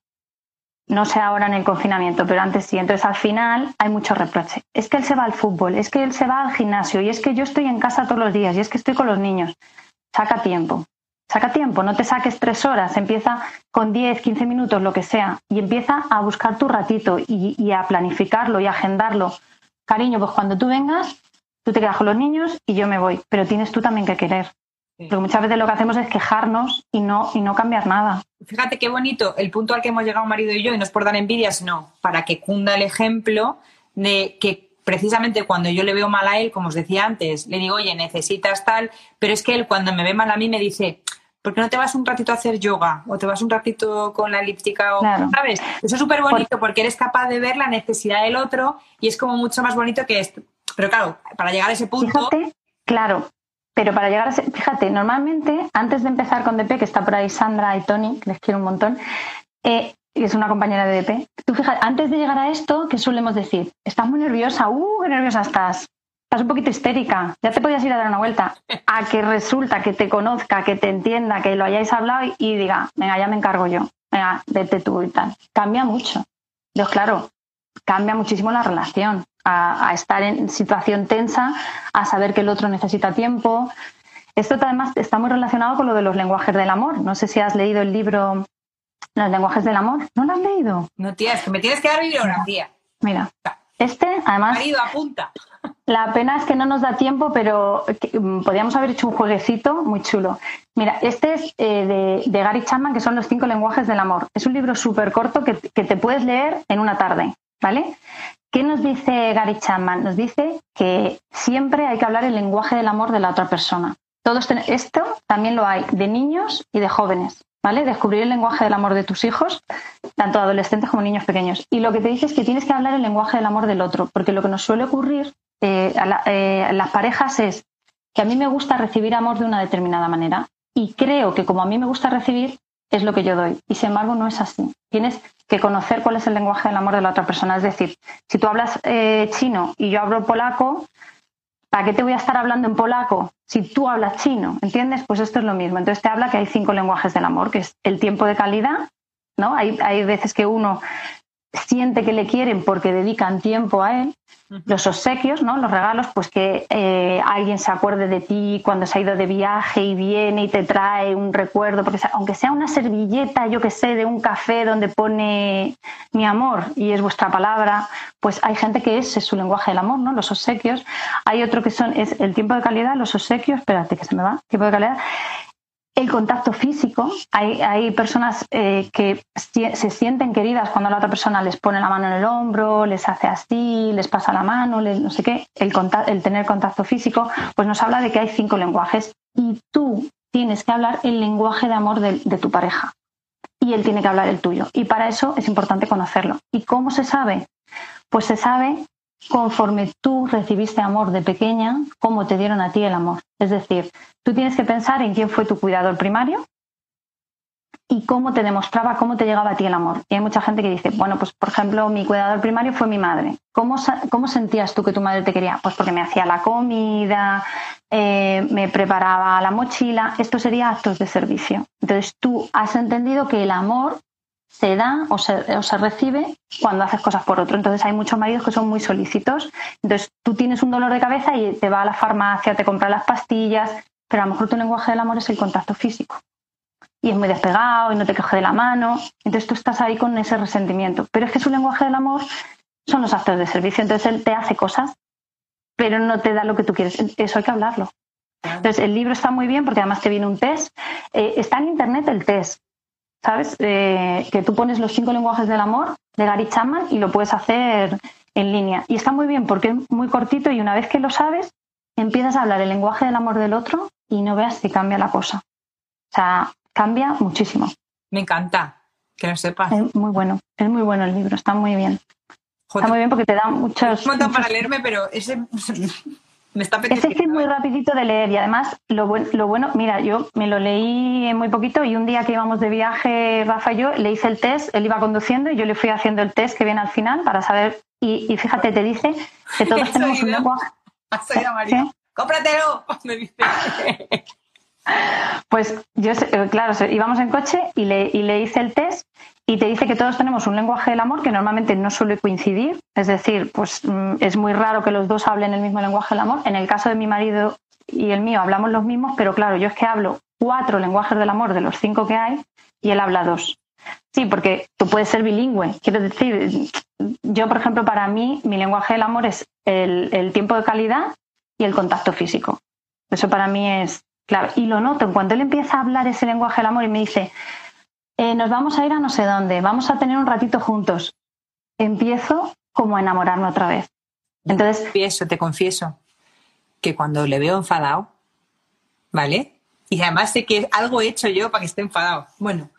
No sé ahora en el confinamiento, pero antes sí. Entonces al final hay mucho reproche. Es que él se va al fútbol, es que él se va al gimnasio y es que yo estoy en casa todos los días y es que estoy con los niños. Saca tiempo, saca tiempo, no te saques tres horas, empieza con 10, 15 minutos, lo que sea, y empieza a buscar tu ratito y, a planificarlo y a agendarlo. Cariño, pues cuando tú vengas, tú te quedas con los niños y yo me voy, pero tienes tú también que querer. Porque muchas veces lo que hacemos es quejarnos y no, y no cambiar nada. Fíjate qué bonito el punto al que hemos llegado marido y yo, y no es por dar envidia, sino para que cunda el ejemplo de que precisamente cuando yo le veo mal a él, como os decía antes, le digo, oye, necesitas tal, pero es que él cuando me ve mal a mí me dice, ¿por qué no te vas un ratito a hacer yoga? O te vas un ratito con la elíptica, o, Claro. ¿sabes? Eso es súper bonito porque eres capaz de ver la necesidad del otro y es como mucho más bonito que esto. Pero claro, para llegar a ese punto, Fíjate, claro, pero para llegar a ese, fíjate, normalmente antes de empezar con DP, que está por ahí Sandra y Tony, que les quiero un montón, eh, y es una compañera de DP, tú fíjate, antes de llegar a esto, ¿qué solemos decir? Estás muy nerviosa, uh, qué nerviosa estás. Estás un poquito histérica, ya te podías ir a dar una vuelta. A que resulta que te conozca, que te entienda, que lo hayáis hablado y, y diga, venga, ya me encargo yo, venga, vete tú y tal. Cambia mucho. Entonces, claro, cambia muchísimo la relación. A, a estar en situación tensa, a saber que el otro necesita tiempo. Esto además está muy relacionado con lo de los lenguajes del amor. No sé si has leído el libro Los lenguajes del amor. ¿No lo has leído? no, tía, es que me tienes que dar bibliografía. Mira, este además Marido, apunta. la pena es que no nos da tiempo, pero mm, podríamos haber hecho un jueguecito muy chulo. Mira, este es eh, de, de Gary Chapman, que son los cinco lenguajes del amor. Es un libro súper corto que, que te puedes leer en una tarde, ¿vale? ¿Qué nos dice Gary Chapman? Nos dice que siempre hay que hablar el lenguaje del amor de la otra persona. Todos esto también lo hay de niños y de jóvenes, ¿vale? Descubrir el lenguaje del amor de tus hijos, tanto adolescentes como niños pequeños. Y lo que te dice es que tienes que hablar el lenguaje del amor del otro, porque lo que nos suele ocurrir eh, a, eh, a las parejas es que a mí me gusta recibir amor de una determinada manera y creo que como a mí me gusta recibir es lo que yo doy. Y sin embargo no es así. Tienes que conocer cuál es el lenguaje del amor de la otra persona. Es decir, si tú hablas eh, chino y yo hablo polaco, ¿para qué te voy a estar hablando en polaco si tú hablas chino? ¿Entiendes? Pues esto es lo mismo. Entonces te habla que hay cinco lenguajes del amor, que es el tiempo de calidad, ¿no? Hay, hay veces que uno siente que le quieren porque dedican tiempo a él. Los obsequios, ¿no? Los regalos, pues que eh, alguien se acuerde de ti cuando se ha ido de viaje y viene y te trae un recuerdo, porque aunque sea una servilleta, yo que sé, de un café donde pone mi amor y es vuestra palabra, pues hay gente que ese es su lenguaje del amor, ¿no? Los obsequios. Hay otro que son es el tiempo de calidad, los obsequios, espérate que se me va, tiempo de calidad. El contacto físico. Hay, hay personas eh, que se sienten queridas cuando la otra persona les pone la mano en el hombro, les hace así, les pasa la mano, les- no sé qué. El, conta- el tener contacto físico, pues nos habla de que hay cinco lenguajes y tú tienes que hablar el lenguaje de amor de tu pareja y él tiene que hablar el tuyo. Y para eso es importante conocerlo. ¿Y cómo se sabe? Pues se sabe conforme tú recibiste amor de pequeña, cómo te dieron a ti el amor. Es decir, tú tienes que pensar en quién fue tu cuidador primario y cómo te demostraba, cómo te llegaba a ti el amor. Y hay mucha gente que dice, bueno, pues por ejemplo, mi cuidador primario fue mi madre. ¿Cómo, cómo sentías tú que tu madre te quería? Pues porque me hacía la comida, eh, me preparaba la mochila. Esto sería actos de servicio. Entonces tú has entendido que el amor se da o se, o se recibe cuando haces cosas por otro. Entonces hay muchos maridos que son muy solícitos. Entonces tú tienes un dolor de cabeza y te va a la farmacia, te compra las pastillas, pero a lo mejor tu lenguaje del amor es el contacto físico. Y es muy despegado y no te coge de la mano. Entonces tú estás ahí con ese resentimiento. Pero es que su lenguaje del amor son los actos de servicio. Entonces él te hace cosas, pero no te da lo que tú quieres. Eso hay que hablarlo. Entonces el libro está muy bien porque además te viene un test. Eh, está en internet el test. ¿Sabes? Eh, que tú pones los cinco lenguajes del amor de Gary Chapman y lo puedes hacer en línea. Y está muy bien porque es muy cortito y una vez que lo sabes, empiezas a hablar el lenguaje del amor del otro y no veas si cambia la cosa. O sea, cambia muchísimo. Me encanta que lo sepas. Es muy bueno, es muy bueno el libro, está muy bien. Joder, Está muy bien porque te da muchos... un montón para leerme, pero ese me está Ese es que es apeteciendo. muy rapidito de leer y además lo, buen- lo bueno, mira, yo me lo leí en muy poquito y un día que íbamos de viaje, Rafa y yo, le hice el test, él iba conduciendo y yo le fui haciendo el test que viene al final para saber, y, y fíjate, te dice que todos [laughs] tenemos un oído. lenguaje. Has oído a María. ¿Sí? ¡Cómpratelo! [laughs] Me dice. Pues yo, sé- eh, claro, íbamos en coche y le, y le hice el test y te dice que todos tenemos un lenguaje del amor que normalmente no suele coincidir, es decir, pues mm, es muy raro que los dos hablen el mismo lenguaje del amor. En el caso de mi marido y el mío hablamos los mismos, pero claro, yo es que hablo cuatro lenguajes del amor de los cinco que hay y él habla dos. Sí, porque tú puedes ser bilingüe. Quiero decir, yo, por ejemplo, para mí, mi lenguaje del amor es el, tiempo de calidad y el contacto físico. Eso para mí es clave. Y lo noto, en cuanto él empieza a hablar ese lenguaje del amor y me dice, eh, nos vamos a ir a no sé dónde, vamos a tener un ratito juntos, empiezo como a enamorarme otra vez. Entonces, te confieso, te confieso que cuando le veo enfadado, ¿vale? Y además sé que algo he hecho yo para que esté enfadado. Bueno,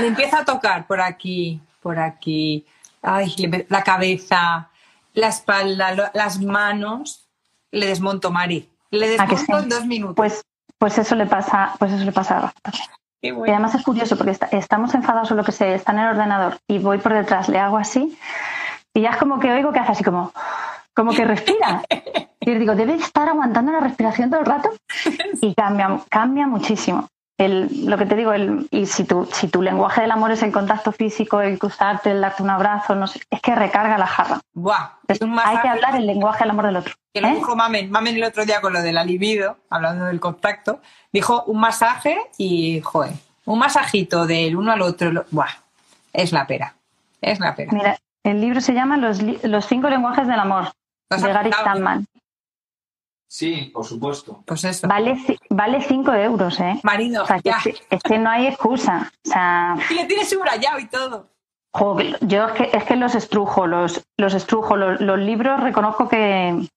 le empieza a tocar por aquí, por aquí, ay, la cabeza, la espalda, las manos, le desmonto, Mari. Le desmonto en dos minutos. Pues, pues eso le pasa, pues eso le pasa a Rafa. Y además es curioso porque estamos enfadados o lo que sea, está en el ordenador y voy por detrás, le hago así y ya es como que oigo que hace así como, como que respira. [laughs] Y digo, debe estar aguantando la respiración todo el rato [laughs] y cambia, cambia muchísimo. El, lo que te digo, el, y si tu, si tu lenguaje del amor es el contacto físico, el cruzarte, el darte un abrazo, no sé, es que recarga la jarra. Buah, hay que hablar el lenguaje del amor del otro. Que lo ¿eh? dijo Mamen, Mamen el otro día con lo de la libido, hablando del contacto, dijo un masaje y, joder, un masajito del uno al otro, buah, es la pera, es la pera. Mira, el libro se llama Los, los cinco lenguajes del amor, de Gary Chapman. Sí, por supuesto. Pues eso. Vale, vale cinco euros, ¿eh? Marido, ya. Es, que, no hay excusa. O sea, y le tienes subrayado y todo. yo es que, es que los estrujo, los, los estrujo. Los, libros reconozco que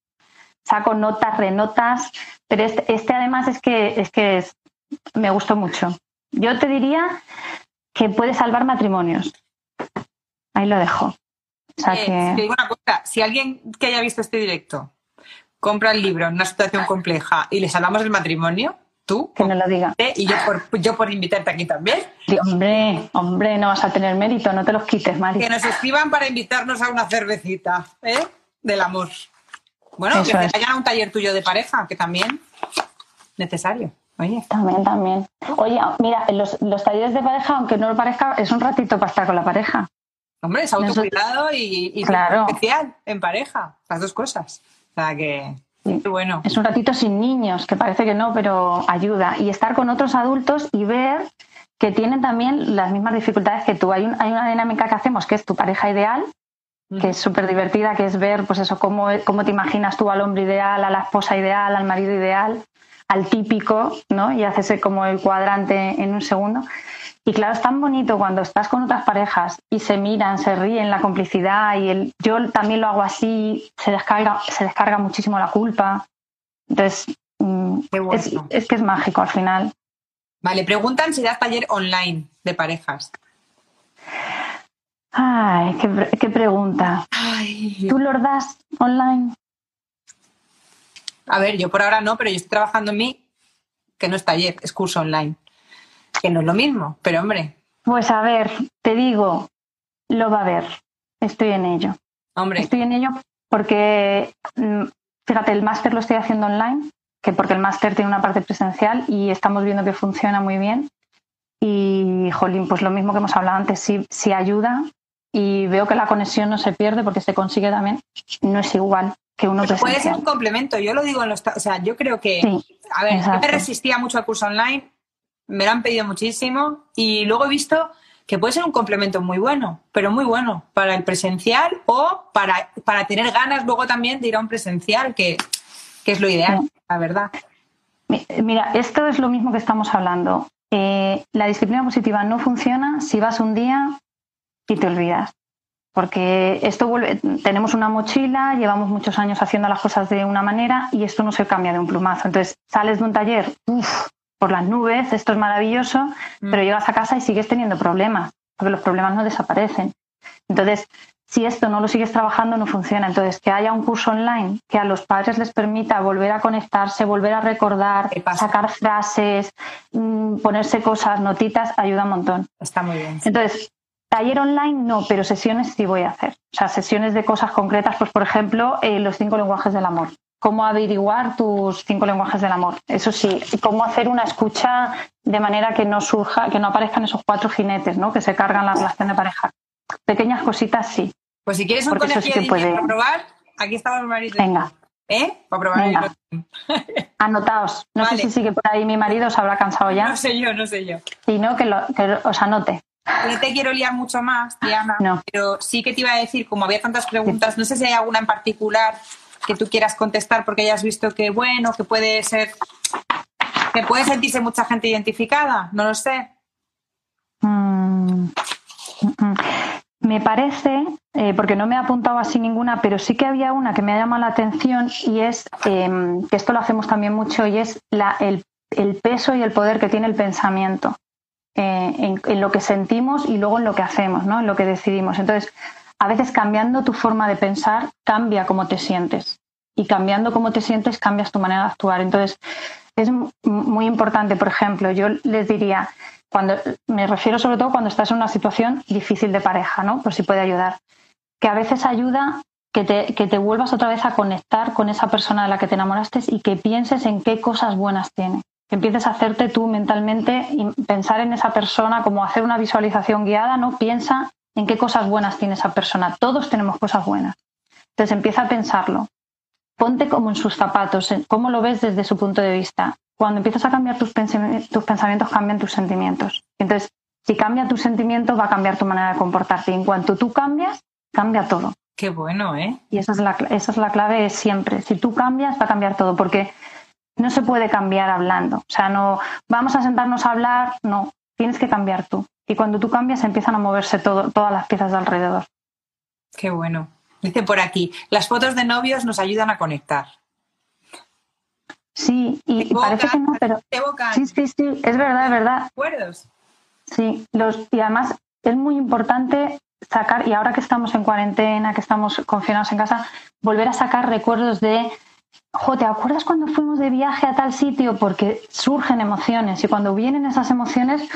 saco notas, renotas, pero este, este además es que, es que me gustó mucho. Yo te diría que puede salvar matrimonios. Ahí lo dejo. O sea que... digo una cosa, si alguien que haya visto este directo compra el libro en una situación compleja y les hablamos del matrimonio, tú. Que me lo diga. Y yo por, yo por invitarte aquí también. hombre, hombre, no vas a tener mérito, no te los quites, Mari. Que nos escriban para invitarnos a una cervecita, ¿eh? Del amor. Bueno, que vayan a un taller tuyo de pareja, que también necesario. Oye. También, también. Oye, mira, los, los talleres de pareja, aunque no lo parezca, es un ratito para estar con la pareja. Hombre, es autocuidado y, y especial en pareja, las dos cosas. O sea que, bueno. Es un ratito sin niños, que parece que no, pero ayuda. Y estar con otros adultos y ver que tienen también las mismas dificultades que tú. Hay, hay una dinámica que hacemos que es tu pareja ideal, que es súper divertida, que es ver, pues eso, cómo, cómo te imaginas tú al hombre ideal, a la esposa ideal, al marido ideal, al típico, ¿no? Y haces como el cuadrante en un segundo. Y claro, es tan bonito cuando estás con otras parejas y se miran, se ríen, la complicidad y el yo también lo hago así, se descarga, se descarga muchísimo la culpa. Entonces, mm, es, que es mágico al final. Vale, preguntan si das taller online de parejas. Ay, qué, pregunta. ¿Tú lo das online? A ver, yo por ahora no, pero yo estoy trabajando en mí, que no es taller, es curso online que no es lo mismo, pero hombre. Pues a ver, te digo, lo va a ver. Estoy en ello. Hombre. Estoy en ello porque, mm, fíjate, el máster lo estoy haciendo online, que porque el máster tiene una parte presencial y estamos viendo que funciona muy bien. Y, jolín, pues lo mismo que hemos hablado antes, si, si ayuda y veo que la conexión no se pierde porque se consigue también, no es igual que uno Pero Puede ser un complemento, yo lo digo en los... O sea, yo creo que... a ver, yo me resistía mucho al curso online me lo han pedido muchísimo y luego he visto que puede ser un complemento muy bueno, pero muy bueno para el presencial o para, para tener ganas luego también de ir a un presencial, que, es lo ideal, la verdad. Mira, esto es lo mismo que estamos hablando. Eh, la disciplina positiva no funciona si vas un día y te olvidas. Porque esto vuelve, tenemos una mochila, llevamos muchos años haciendo las cosas de una manera y esto no se cambia de un plumazo. Entonces, sales de un taller, uff, por las nubes, esto es maravilloso, mm. pero llegas a casa y sigues teniendo problemas, porque los problemas no desaparecen. Entonces, si esto no lo sigues trabajando, no funciona. Entonces, que haya un curso online que a los padres les permita volver a conectarse, volver a recordar, sacar frases, mm, ponerse cosas, notitas, ayuda un montón. Está muy bien. Entonces, taller online no, pero sesiones sí voy a hacer. O sea, sesiones de cosas concretas, pues por ejemplo, eh, los cinco lenguajes del amor. Cómo averiguar tus cinco lenguajes del amor. Eso sí, cómo hacer una escucha de manera que no surja, que no aparezcan esos cuatro jinetes, ¿no? Que se cargan la relación de pareja. Pequeñas cositas sí. Pues si quieres un conejillo sí de puede- para probar, aquí estamos mi marido. Venga, ¿Eh? Para probar Venga. el anotaos. No Vale. sé si sigue por ahí mi marido, se habrá cansado ya. No sé yo, no sé yo. Si no, que, lo, que os anote. No te quiero liar mucho más, Diana, No. pero sí que te iba a decir, como había tantas preguntas, no sé si hay alguna en particular que tú quieras contestar porque hayas visto que, bueno, que puede ser, que puede sentirse mucha gente identificada, no lo sé. Mm, mm, mm. Me parece, eh, porque no me he apuntado así ninguna, pero sí que había una que me ha llamado la atención y es, eh, que esto lo hacemos también mucho, y es el peso y el poder que tiene el pensamiento eh, en, en lo que sentimos y luego en lo que hacemos, ¿no? en lo que decidimos. Entonces, a veces cambiando tu forma de pensar cambia cómo te sientes y cambiando cómo te sientes cambias tu manera de actuar. Entonces, es muy importante, por ejemplo, yo les diría, cuando me refiero sobre todo cuando estás en una situación difícil de pareja, ¿no? Por si puede ayudar. Que a veces ayuda que te, que te vuelvas otra vez a conectar con esa persona de la que te enamoraste y que pienses en qué cosas buenas tiene. Que empieces a hacerte tú mentalmente pensar en esa persona como hacer una visualización guiada, ¿no? Piensa en qué cosas buenas tiene esa persona. Todos tenemos cosas buenas. Entonces empieza a pensarlo. Ponte como en sus zapatos, cómo lo ves desde su punto de vista. Cuando empiezas a cambiar tus, pensami- tus pensamientos, cambian tus sentimientos. Entonces, si cambia tu sentimiento, va a cambiar tu manera de comportarte. Y en cuanto tú cambias, cambia todo. Qué bueno, ¿eh? Y esa es la, esa es la clave siempre. Si tú cambias, va a cambiar todo, porque no se puede cambiar hablando. O sea, no vamos a sentarnos a hablar, no. Tienes que cambiar tú. Y cuando tú cambias, empiezan a moverse todo, todas las piezas de alrededor. Qué bueno. Dice por aquí, las fotos de novios nos ayudan a conectar. Sí, y, Evocan, parece que no, pero sí, sí, sí, es verdad, es verdad. recuerdos. Sí, los, y además es muy importante sacar, y ahora que estamos en cuarentena, que estamos confinados en casa, volver a sacar recuerdos de, jo, ¿te acuerdas cuando fuimos de viaje a tal sitio? Porque surgen emociones y cuando vienen esas emociones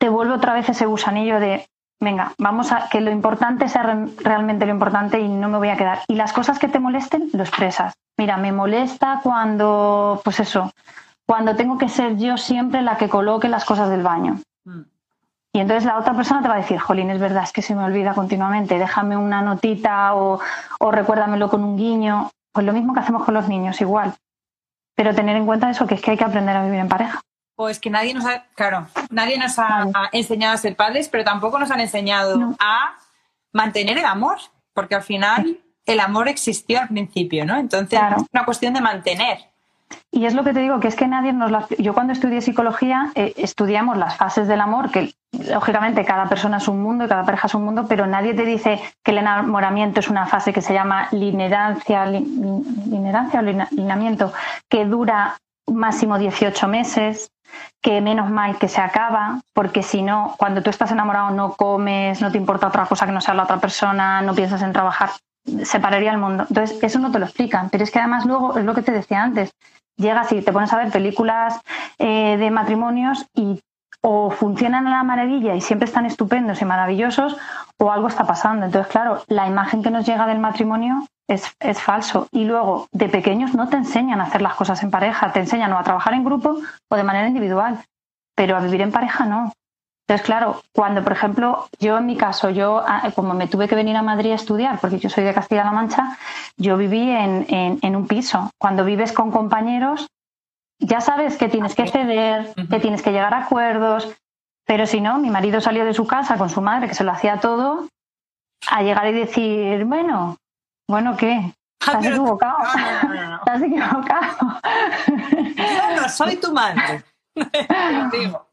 te vuelve otra vez ese gusanillo de, venga, vamos a que lo importante sea re- realmente lo importante y no me voy a quedar. Y las cosas que te molesten, lo expresas. Mira, me molesta cuando, pues eso, cuando tengo que ser yo siempre la que coloque las cosas del baño. Mm. Y entonces la otra persona te va a decir, Jolín, es verdad, es que se me olvida continuamente, déjame una notita o, o recuérdamelo con un guiño. Pues lo mismo que hacemos con los niños, igual. Pero tener en cuenta eso, que es que hay que aprender a vivir en pareja. O es que nadie nos ha, claro, nadie nos ha enseñado a ser padres, pero tampoco nos han enseñado No. a mantener el amor, porque al final el amor existió al principio, ¿no? Entonces Claro. es una cuestión de mantener. Y es lo que te digo, que es que nadie nos la... Yo cuando estudié psicología eh, estudiamos las fases del amor, que lógicamente cada persona es un mundo y cada pareja es un mundo, pero nadie te dice que el enamoramiento es una fase que se llama linerancia, li- linerancia o que dura máximo 18 meses, que menos mal que se acaba, porque si no, cuando tú estás enamorado no comes, no te importa otra cosa que no sea la otra persona, no piensas en trabajar, se pararía el mundo. Entonces, eso no te lo explican, pero es que además luego, es lo que te decía antes, llegas y te pones a ver películas eh, de matrimonios y o funcionan a la maravilla y siempre están estupendos y maravillosos o algo está pasando. Entonces, claro, la imagen que nos llega del matrimonio es, es falso. Y luego, de pequeños no te enseñan a hacer las cosas en pareja, te enseñan o a trabajar en grupo o de manera individual, pero a vivir en pareja no. Entonces, claro, cuando, por ejemplo, yo en mi caso, yo ah, como me tuve que venir a Madrid a estudiar, porque yo soy de Castilla-La Mancha, yo viví en, en- en un piso. Cuando vives con compañeros, ya sabes que tienes que ceder, Ujú. que tienes que llegar a acuerdos, pero si no, mi marido salió de su casa con su madre, que se lo hacía todo, a llegar y decir, bueno, bueno, ¿qué? Ah, Estás pero- equivocado. No, no, no, no. Estás equivocado. Yo no soy tu madre. [laughs] Digo.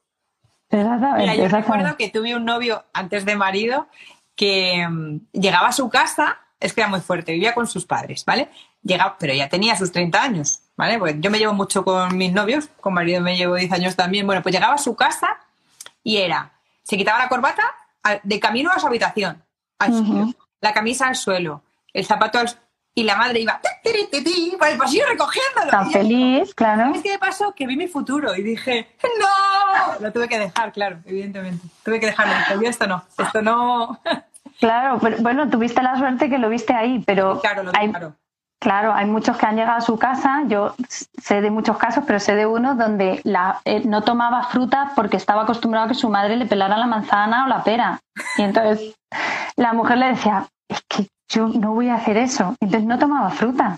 Exactamente. Mira, yo exactamente. recuerdo que tuve un novio antes de marido que mm, llegaba a su casa, es que era muy fuerte, vivía con sus padres, ¿vale? Llegaba, pero ya tenía sus 30 años, ¿vale? Pues yo me llevo mucho con mis novios, con marido me llevo 10 años también. Bueno, pues llegaba a su casa y era, se quitaba la corbata de camino a su habitación, al suelo, la camisa al suelo, el zapato al y la madre iba por el pasillo recogiéndolo. Tan Y yo, feliz, claro. ¿Sabes qué me pasó? Que vi mi futuro y dije, ¡No! Lo tuve que dejar, claro, evidentemente. Tuve que dejarlo. Yo esto no, esto no. [laughs] Claro, pero bueno, tuviste la suerte que lo viste ahí, pero Claro, lo vi hay, claro. Claro, hay muchos que han llegado a su casa, yo sé de muchos casos, pero sé de uno donde la, eh, no tomaba fruta porque estaba acostumbrado a que su madre le pelara la manzana o la pera. Y entonces la mujer le decía, es que yo no voy a hacer eso. Entonces no tomaba fruta.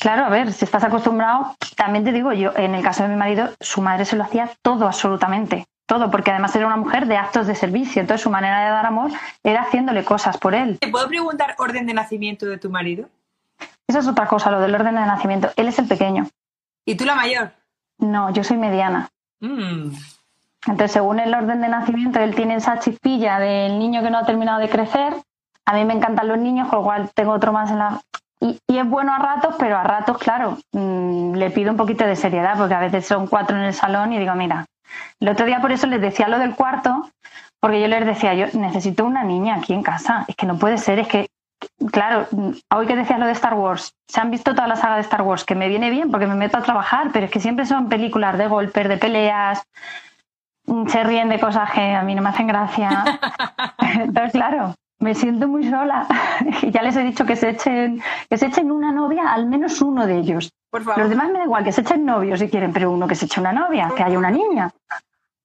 Claro, a ver, si estás acostumbrado, también te digo yo, en el caso de mi marido, su madre se lo hacía todo absolutamente, todo, porque además era una mujer de actos de servicio, entonces su manera de dar amor era haciéndole cosas por él. ¿Te puedo preguntar orden de nacimiento de tu marido? Esa es otra cosa, lo del orden de nacimiento. Él es el pequeño. ¿Y tú la mayor? No, yo soy mediana. Mm. Entonces, según el orden de nacimiento, él tiene esa chispilla del niño que no ha terminado de crecer. A mí me encantan los niños, con lo cual tengo otro más en la... Y, y es bueno a ratos, pero a ratos, claro, mm, le pido un poquito de seriedad, porque a veces son cuatro en el salón y digo, mira, el otro día por eso les decía lo del cuarto, porque yo les decía, yo necesito una niña aquí en casa, es que no puede ser, es que claro, hoy que decías lo de Star Wars, se han visto toda la saga de Star Wars, que me viene bien porque me meto a trabajar, pero es que siempre son películas de golpes, de peleas, mm, se ríen de cosas que a mí no me hacen gracia. [laughs] [laughs] Entonces, claro, me siento muy sola. [laughs] Y ya les he dicho que se echen, que se echen una novia, al menos uno de ellos. Por favor. Los demás me da igual que se echen novios si quieren, pero uno que se eche una novia, que haya una niña.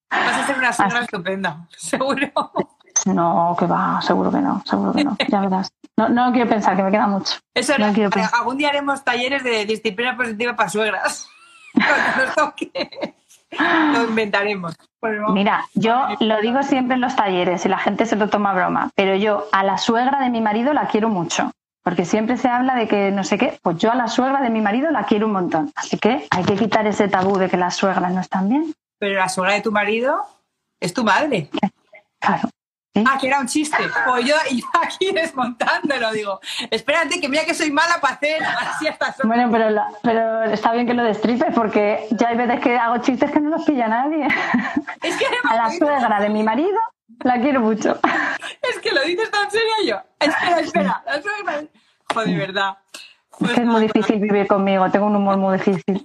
Vas a ser una suegra Así. estupenda, [laughs] seguro. No, que va, seguro que no, seguro que no, ya verás. No, no quiero pensar, que me queda mucho. Eso No era- quiero para- pensar. algún día haremos talleres de disciplina positiva para suegras. [laughs] Cuando nos toque, lo inventaremos. Bueno, Mira, yo lo digo siempre en los talleres y la gente se lo toma a broma, pero yo a la suegra de mi marido la quiero mucho, porque siempre se habla de que no sé qué, pues yo a la suegra de mi marido la quiero un montón. Así que hay que quitar ese tabú de que las suegras no están bien. Pero la suegra de tu marido es tu madre. Claro. Ah, que era un chiste. O yo, [laughs] yo aquí desmontándolo, digo, espérate que mira que soy mala para hacer así hasta. Bueno, pero, la- pero está bien que lo destripes porque ya hay veces que hago chistes que no los pilla nadie. [laughs] Es que, [laughs] A la suegra de mi marido la quiero mucho. es que lo dices tan serio yo. Espera, espera, la suegra. Joder, de verdad. Es que es muy difícil vivir conmigo, tengo un humor muy difícil.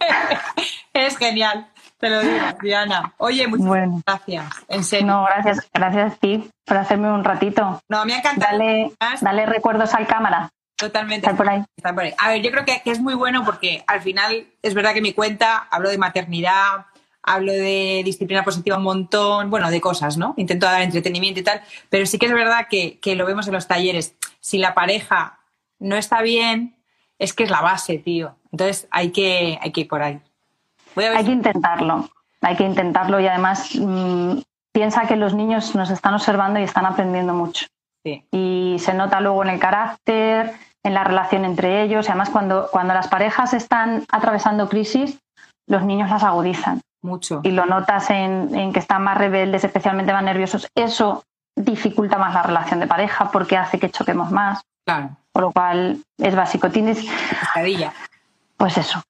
Es genial, te lo digo, Diana. Oye, muchas Bueno. gracias. En serio. No, gracias, gracias a ti por hacerme un ratito. No, me ha encantado. Dale, dale recuerdos al cámara. Totalmente. Está por ahí. Está por ahí. A ver, yo creo que, que es muy bueno porque al final es verdad que mi cuenta hablo de maternidad, hablo de disciplina positiva un montón, bueno, de cosas, ¿no? Intento dar entretenimiento y tal, pero sí que es verdad que, que lo vemos en los talleres. Si la pareja no está bien, es que es la base, tío. Entonces hay que, hay que ir por ahí. Voy a ver Hay que intentarlo, hay que intentarlo y además mm, piensa que los niños nos están observando y están aprendiendo mucho. sí. Y se nota luego en el carácter, en la relación entre ellos y además cuando, cuando las parejas están atravesando crisis, los niños las agudizan mucho. y lo notas en, en que están más rebeldes, especialmente más nerviosos. Eso dificulta más la relación de pareja porque hace que choquemos más, Claro, por lo cual es básico. Tienes, pescadilla. pues eso,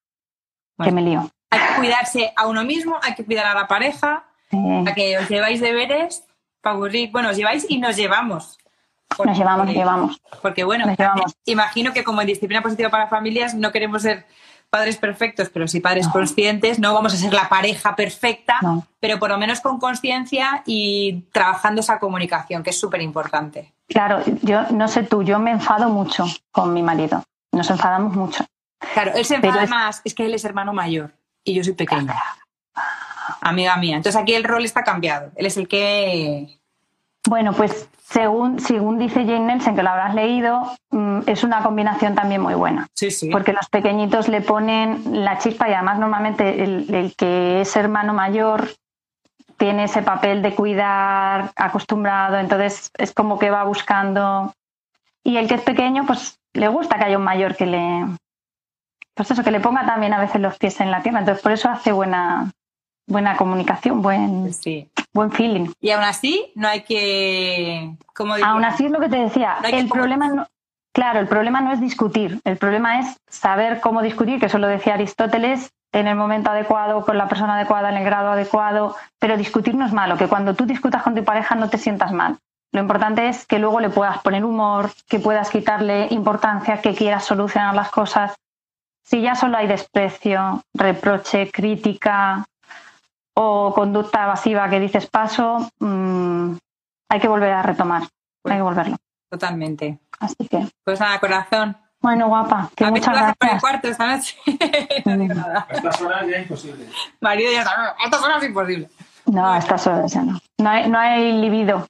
que me lío. Hay que cuidarse a uno mismo, hay que cuidar a la pareja, Eh, a que os lleváis deberes para aburrir. Bueno, os lleváis y nos llevamos. nos llevamos, nos llevamos. Porque bueno, Nos llevamos. imagino que como en disciplina positiva para familias no queremos ser padres perfectos, pero sí padres conscientes, no vamos a ser la pareja perfecta, No. pero por lo menos con conciencia y trabajando esa comunicación, que es súper importante. Claro, yo no sé tú, yo me enfado mucho con mi marido. Nos enfadamos mucho. Claro, él se Pero enfada es- más, es que él es hermano mayor y yo soy pequeña. Amiga mía. Entonces aquí el rol está cambiado. Él es el que... Bueno, pues según, según dice Jane Nelson, que lo habrás leído, mm, es una combinación también muy buena. Sí, sí. Porque los pequeñitos le ponen la chispa y además normalmente el, el que es hermano mayor tiene ese papel de cuidar, acostumbrado, entonces es como que va buscando. Y el que es pequeño, pues le gusta que haya un mayor que le. Pues eso, que le ponga también a veces los pies en la tierra. Entonces por eso hace buena, buena comunicación, buen, Sí. buen feeling. Y aún así no hay que... ¿cómo diría? Aún así es lo que te decía, No el como- problema no, claro, el problema no es discutir, el problema es saber cómo discutir, que eso lo decía Aristóteles, en el momento adecuado, con la persona adecuada, en el grado adecuado, pero discutir no es malo, que cuando tú discutas con tu pareja no te sientas mal. Lo importante es que luego le puedas poner humor, que puedas quitarle importancia, que quieras solucionar las cosas. Si ya solo hay desprecio, reproche, crítica o conducta evasiva que dices paso, mm, hay que volver a retomar, hay que volverlo. Totalmente. Así que, Pues nada, corazón. Bueno, guapa, que A muchas a por el gracias. cuarto esta noche. [laughs] no digo nada. A estas horas ya imposible. Marido ya sabe, a estas horas es imposible. No, a estas horas ya no. No hay, no hay libido.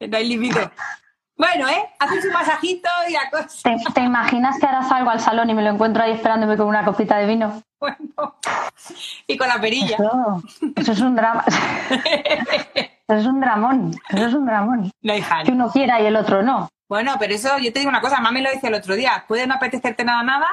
No hay libido. [laughs] Bueno, ¿eh? Haces un masajito y la cosa. ¿Te, te imaginas que ahora salgo al salón y me lo encuentro ahí esperándome con una copita de vino? Bueno. Y con la perilla. Eso, eso es un drama. Eso es un dramón. Eso es un dramón. No, hija. Que uno quiera y el otro no. Bueno, pero eso, yo te digo una cosa, mami lo dice el otro día, puede no apetecerte nada, nada,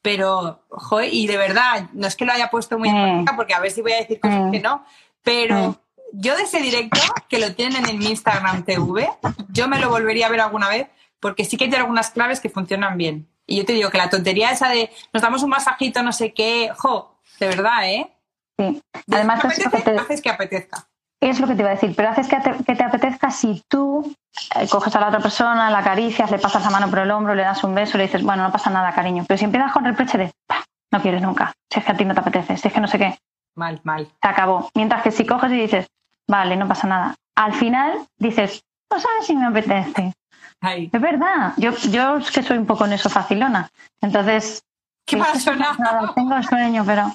pero, joder, y de verdad, no es que lo haya puesto muy en Mm. práctica, porque a ver si voy a decir cosas Mm. que no, pero Mm. Yo de ese directo, que lo tienen en mi Instagram TV, yo me lo volvería a ver alguna vez, porque sí que hay algunas claves que funcionan bien. Y yo te digo que la tontería esa de nos damos un masajito, no sé qué, jo, de verdad, ¿eh? Sí. De Además, que es lo, que apetece, te, haces que apetezca. es lo que te iba a decir, pero haces que te, que te apetezca si tú eh, coges a la otra persona, la acaricias, le pasas la mano por el hombro, le das un beso, le dices, bueno, no pasa nada, cariño. Pero si empiezas con reproche de, "Bah, no quieres nunca, si es que a ti no te apetece, si es que no sé qué, Mal, mal. se acabó. Mientras que si coges y dices, vale, no pasa nada, al final dices, no sabes si me apetece. Es verdad, yo, yo es que soy un poco en eso facilona. Entonces, qué sí, sonado. nada, tengo sueño, pero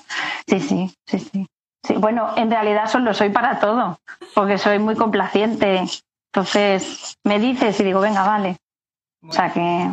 sí, sí, sí, sí. Sí, bueno, en realidad solo soy para todo, porque soy muy complaciente. Entonces, me dices y digo, venga, vale. O sea que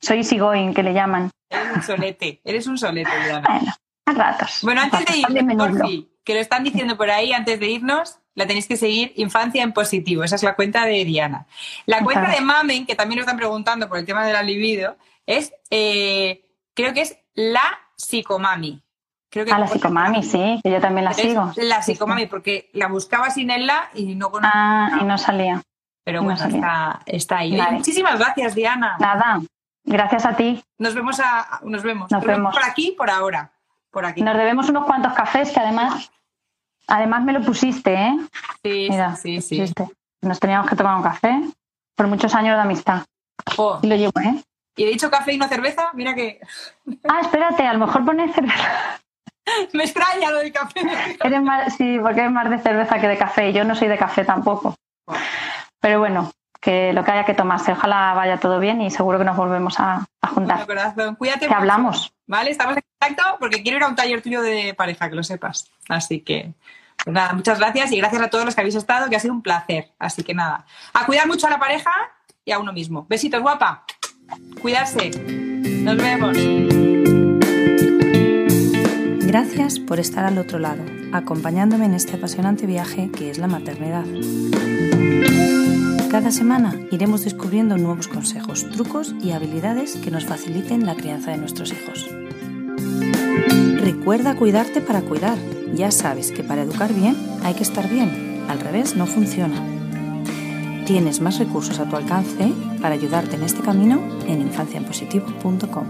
soy easygoing, que le llaman. Eres un solete, eres un solete, Diana. Bueno, a ratos. Bueno, antes de irnos, que lo están diciendo por ahí, antes de irnos, la tenéis que seguir, Infancia en Positivo. Esa es la cuenta de Diana. La cuenta Ajá. de Mamen, que también lo están preguntando por el tema de la libido, es, eh, creo que es la psicomami. Creo que A la psicomami, sí, que yo también la sigo. La Sí, sí. psicomami, porque la buscaba sin el la y no con Ah, y no salía. Pero no bueno, está, está ahí. Vale. Muchísimas gracias, Diana. Nada, gracias a ti. Nos vemos a, nos vemos. Nos vemos. por aquí, por ahora. Por aquí. Nos debemos unos cuantos cafés que además, además me lo pusiste, ¿eh? Sí, Mira, sí, sí. Nos teníamos que tomar un café por muchos años de amistad. Jo, Y lo llevo, ¿eh? Y he dicho café y no cerveza, mira que [laughs] Ah, espérate, a lo mejor pones cerveza. me extraña lo del café. Eres más, sí, porque eres más de cerveza que de café. Yo no soy de café tampoco. Pero bueno, que lo que haya que tomarse. Ojalá vaya todo bien y seguro que nos volvemos a, a juntar. Bueno, corazón, cuídate. Que mucho, hablamos. ¿Vale? Estamos en contacto porque quiero ir a un taller tuyo de pareja, que lo sepas. Así que, pues nada, muchas gracias y gracias a todos los que habéis estado, que ha sido un placer. Así que nada, a cuidar mucho a la pareja y a uno mismo. Besitos, guapa. Cuidarse. Nos vemos. Gracias por estar al otro lado, acompañándome en este apasionante viaje que es la maternidad. Cada semana iremos descubriendo nuevos consejos, trucos y habilidades que nos faciliten la crianza de nuestros hijos. Recuerda cuidarte para cuidar. Ya sabes que para educar bien hay que estar bien. Al revés no funciona. Tienes más recursos a tu alcance para ayudarte en este camino en infanciaenpositivo.com.